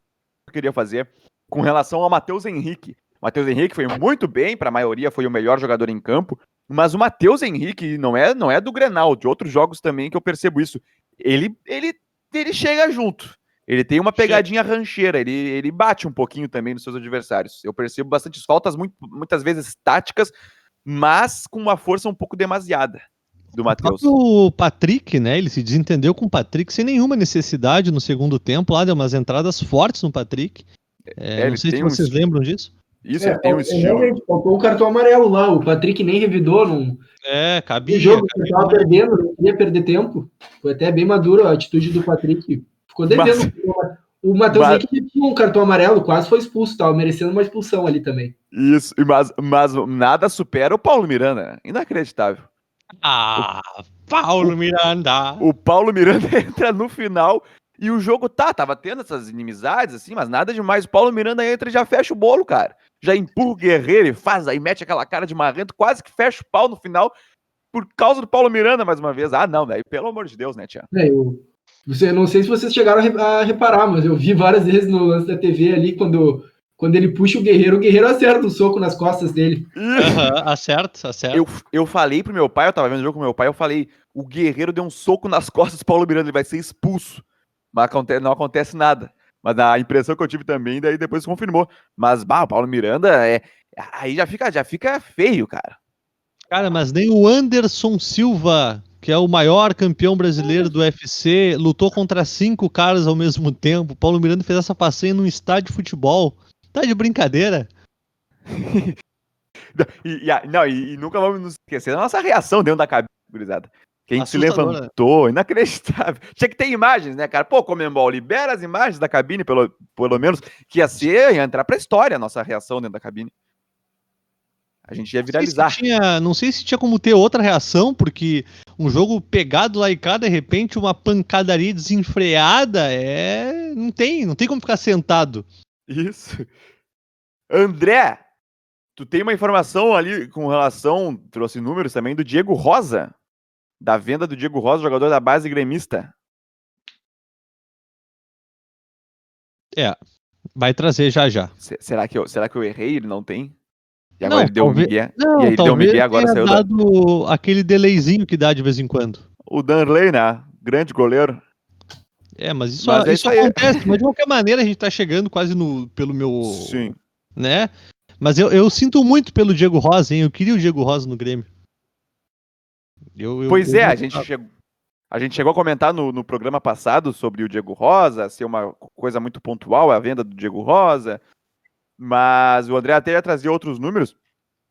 eu queria fazer com relação ao Matheus Henrique. Matheus Henrique foi muito bem, para a maioria foi o melhor jogador em campo, mas o Matheus Henrique não é, não é do Grenal, de outros jogos também que eu percebo isso. Ele, ele, ele chega junto. Ele tem uma pegadinha rancheira, ele, ele bate um pouquinho também nos seus adversários. Eu percebo bastante faltas, muito, muitas vezes táticas, mas com uma força um pouco demasiada do Matheus. O Patrick, né? Ele se desentendeu com o Patrick sem nenhuma necessidade no segundo tempo. Lá deu umas entradas fortes no Patrick. É, é, não sei se vocês um... lembram disso. Isso, é, tem um estilo. Realmente, faltou o cartão amarelo lá. O Patrick nem revidou. Não... É, cabia. O jogo cabia, que tava perdendo, não queria perder tempo. Foi até bem maduro a atitude do Patrick. Ficou devendo. Mas... O Matheus mas... tinha um cartão amarelo, quase foi expulso, tava merecendo uma expulsão ali também. Isso, mas, mas nada supera o Paulo Miranda. Né? Inacreditável. Ah, Paulo Miranda. O Paulo Miranda (laughs) entra no final e o jogo tá, tava tendo essas inimizades assim, mas nada demais. O Paulo Miranda entra e já fecha o bolo, cara. Já empurra o Guerreiro e faz, aí mete aquela cara de marrento, quase que fecha o pau no final por causa do Paulo Miranda mais uma vez. Ah, não, daí pelo amor de Deus, né, Tia? É, eu, você, não sei se vocês chegaram a reparar, mas eu vi várias vezes no lance da TV ali quando quando ele puxa o guerreiro, o guerreiro acerta o um soco nas costas dele. Uhum, (laughs) acerta, acerta. Eu, eu falei pro meu pai, eu tava vendo o jogo com meu pai, eu falei, o guerreiro deu um soco nas costas do Paulo Miranda, ele vai ser expulso. Mas não acontece nada. Mas a impressão que eu tive também, daí depois confirmou. Mas, bah, o Paulo Miranda, é, aí já fica, já fica feio, cara. Cara, mas nem o Anderson Silva, que é o maior campeão brasileiro do UFC, lutou contra cinco caras ao mesmo tempo. O Paulo Miranda fez essa passeia num estádio de futebol. Tá de brincadeira? (laughs) e, e, não, e, e, nunca vamos nos esquecer da nossa reação dentro da cabine, gurizada. Que a gente se levantou, (laughs) inacreditável. Tinha que ter imagens, né, cara? Pô, Comembol, libera as imagens da cabine, pelo, pelo menos, que ia ser, ia entrar pra história a nossa reação dentro da cabine. A gente ia viralizar. Não sei, tinha, não sei, se tinha, como ter outra reação, porque um jogo pegado lá e cá, de repente, uma pancadaria desenfreada, é. Não tem, não tem como ficar sentado. Isso. André, tu tem uma informação ali com relação, trouxe números também, do Diego Rosa, da venda do Diego Rosa, jogador da base gremista. É, vai trazer já já. será, que eu, será que eu errei? Ele não tem? E agora não, ele deu talvez... um migué. Não, e aí ele deu um migué agora saiu dado da... aquele delayzinho que dá de vez em quando. O Danley, né? Grande goleiro. É, mas isso, mas é isso, acontece. mas de qualquer maneira a gente tá chegando quase no pelo meu. Sim. Né? Mas eu, eu sinto muito pelo Diego Rosa, hein? Eu queria o Diego Rosa no Grêmio. Eu, eu, pois é, a gente, chegou, a gente chegou a comentar no, no programa passado sobre o Diego Rosa, ser uma coisa muito pontual a venda do Diego Rosa. Mas o André até ia trazer outros números.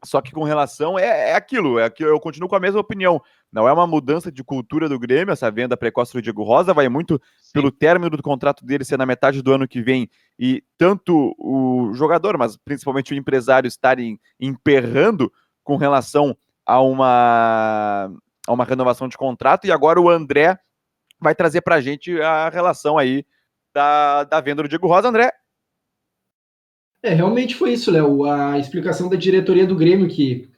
Só que com relação é, é aquilo, é que eu continuo com a mesma opinião. Não é uma mudança de cultura do Grêmio, essa venda precoce do Diego Rosa, vai muito Sim. pelo término do contrato dele ser na metade do ano que vem e tanto o jogador, mas principalmente o empresário estarem emperrando com relação a uma, a uma renovação de contrato. E agora o André vai trazer para a gente a relação aí da, da venda do Diego Rosa. André, é, realmente foi isso, Léo. A explicação da diretoria do Grêmio, que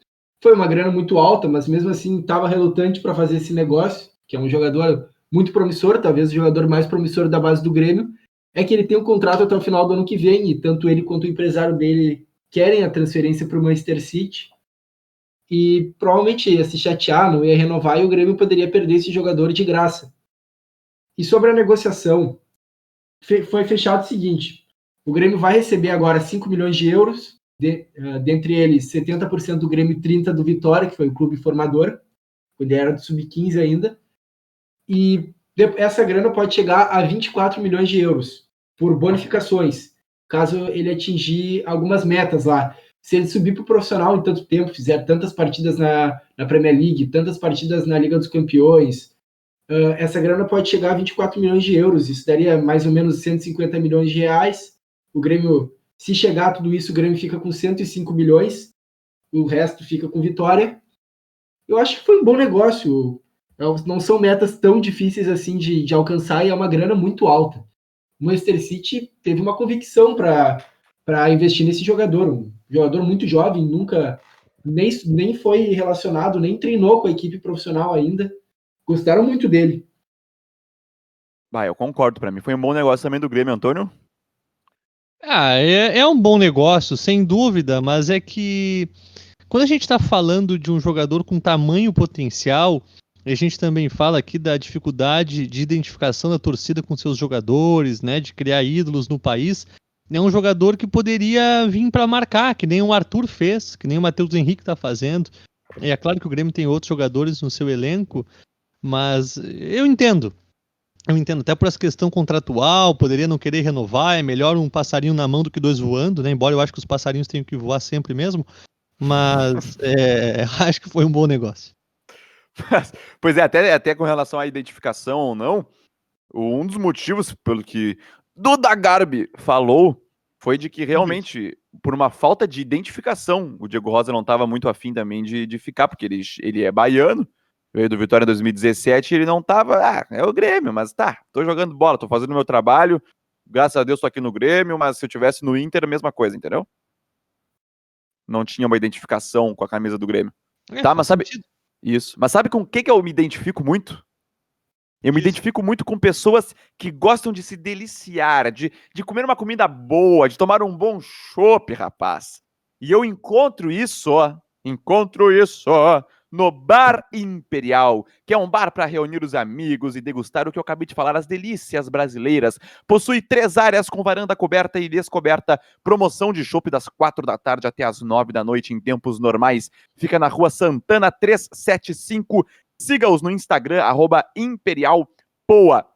foi uma grana muito alta, mas mesmo assim estava relutante para fazer esse negócio, que é um jogador muito promissor, talvez o jogador mais promissor da base do Grêmio, é que ele tem um contrato até o final do ano que vem, e tanto ele quanto o empresário dele querem a transferência para o Manchester City. E provavelmente ia se chatear, não ia renovar, e o Grêmio poderia perder esse jogador de graça. E sobre a negociação, foi fechado o seguinte: o Grêmio vai receber agora 5 milhões de euros, de, uh, dentre eles 70% do Grêmio e 30% do Vitória, que foi o clube formador, ele era do Sub-15 ainda. E essa grana pode chegar a 24 milhões de euros por bonificações, caso ele atingir algumas metas lá. Se ele subir para o profissional em tanto tempo, fizer tantas partidas na, na Premier League, tantas partidas na Liga dos Campeões, uh, essa grana pode chegar a 24 milhões de euros. Isso daria mais ou menos 150 milhões de reais o Grêmio, se chegar a tudo isso, o Grêmio fica com 105 milhões, o resto fica com vitória. Eu acho que foi um bom negócio. É não são metas tão difíceis assim de, de alcançar e é uma grana muito alta. O Manchester City teve uma convicção para investir nesse jogador, um jogador muito jovem, nunca nem, nem foi relacionado, nem treinou com a equipe profissional ainda. Gostaram muito dele. Bah, eu concordo. Para mim foi um bom negócio também do Grêmio, Antônio. Ah, é, é um bom negócio, sem dúvida, mas é que quando a gente está falando de um jogador com tamanho potencial, a gente também fala aqui da dificuldade de identificação da torcida com seus jogadores, né, de criar ídolos no país. É um jogador que poderia vir para marcar, que nem o Arthur fez, que nem o Matheus Henrique está fazendo. E é claro que o Grêmio tem outros jogadores no seu elenco, mas eu entendo. Eu entendo, até por essa questão contratual, poderia não querer renovar, é melhor um passarinho na mão do que dois voando, né? Embora eu acho que os passarinhos tenham que voar sempre mesmo, mas (laughs) é, acho que foi um bom negócio. pois é, até, até com relação à identificação ou não, um dos motivos pelo que Duda Garbi falou foi de que realmente, por uma falta de identificação, o Diego Rosa não estava muito afim também de, de ficar, porque ele, ele é baiano, veio do Vitória em 2017 e ele não estava, ah, é o Grêmio, mas tá, tô jogando bola, tô fazendo meu trabalho, graças a Deus tô aqui no Grêmio, mas se eu tivesse no Inter, a mesma coisa, entendeu? Não tinha uma identificação com a camisa do Grêmio. É, tá, mas sabe, sentido. Isso. Mas sabe com o que, que eu me identifico muito? Eu me Isso. identifico muito com pessoas que gostam de se deliciar, de, de comer uma comida boa, de tomar um bom chopp, rapaz. E eu encontro isso, ó, encontro isso ó, no Bar Imperial, que é um bar para reunir os amigos e degustar o que eu acabei de falar, as delícias brasileiras. Possui três áreas com varanda coberta e descoberta, promoção de chopp das quatro da tarde até as nove da noite em tempos normais. Fica na rua Santana 375. Siga-os no Instagram, arroba Imperial Poa.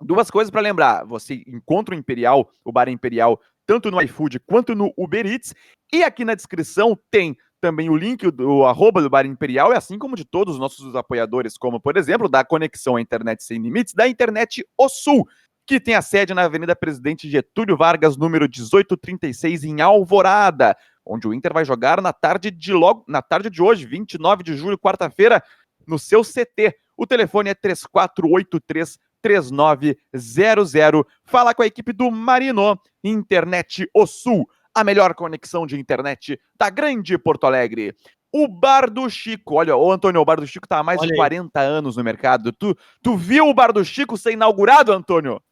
Duas coisas para lembrar: você encontra o Imperial, o Bar Imperial, tanto no iFood quanto no Uber Eats. E aqui na descrição tem também o link do arroba do Bar Imperial, é assim como de todos os nossos apoiadores, como, por exemplo, da Conexão à Internet Sem Limites, da Internet O Sul, que tem a sede na Avenida Presidente Getúlio Vargas, número 1836, em Alvorada, onde o Inter vai jogar na tarde de logo na tarde de hoje, 29 de julho, quarta-feira, no seu CT. O telefone é 3483 3900. Fala com a equipe do Marino, Internet O Sul a melhor conexão de internet da grande Porto Alegre. O Bar do Chico, olha, o Antônio, o Bar do Chico tá há mais olha de 40 aí. anos no mercado. Tu, tu viu o Bar do Chico ser inaugurado, Antônio?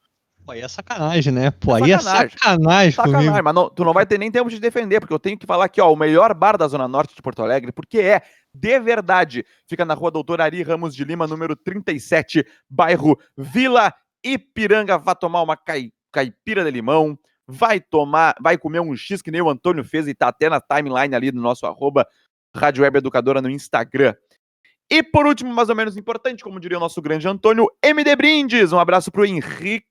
Pô, aí é sacanagem, né? Pô, é aí sacanagem. é sacanagem, sacanagem Mas não, tu não vai ter nem tempo de defender, porque eu tenho que falar aqui, ó, o melhor bar da Zona Norte de Porto Alegre, porque é, de verdade, fica na rua Doutor Ari Ramos de Lima, número 37, bairro Vila Ipiranga. Vá tomar uma cai, caipira de limão, vai tomar, vai comer um X que nem o Antônio fez e tá até na timeline ali do nosso arroba Rádio Web Educadora no Instagram. E por último, mais ou menos importante, como diria o nosso grande Antônio, MD Brindes. Um abraço pro Henrique.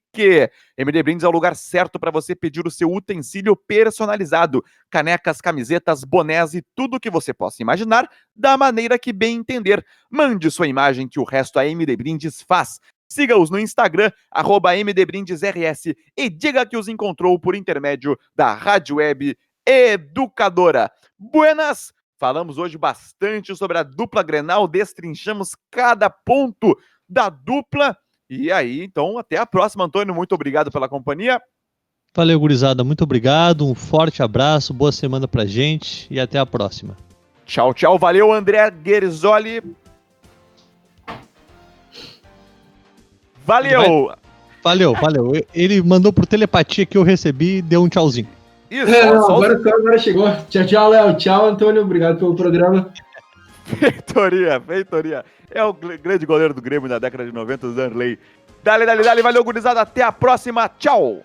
MD Brindes é o lugar certo para você pedir o seu utensílio personalizado. Canecas, camisetas, bonés e tudo que você possa imaginar, da maneira que bem entender. Mande sua imagem que o resto a MD Brindes faz. Siga-os no Instagram, MDBrindesRS, e diga que os encontrou por intermédio da Rádio Web Educadora. Buenas! Falamos hoje bastante sobre a dupla Grenal, destrinchamos cada ponto da dupla. E aí, então, até a próxima, Antônio. Muito obrigado pela companhia. Valeu, gurizada. Muito obrigado. Um forte abraço, boa semana pra gente e até a próxima. Tchau, tchau. Valeu, André Guerzoli. Valeu! Valeu, valeu. Ele mandou por telepatia que eu recebi e deu um tchauzinho. Isso, é, agora, agora chegou. Tchau, tchau, Léo. Tchau, Antônio. Obrigado pelo programa. Feitoria, feitoria. É o grande goleiro do Grêmio da década de 90, o Zanley. Dale, dale, dale. Valeu, gurizada. Até a próxima. Tchau.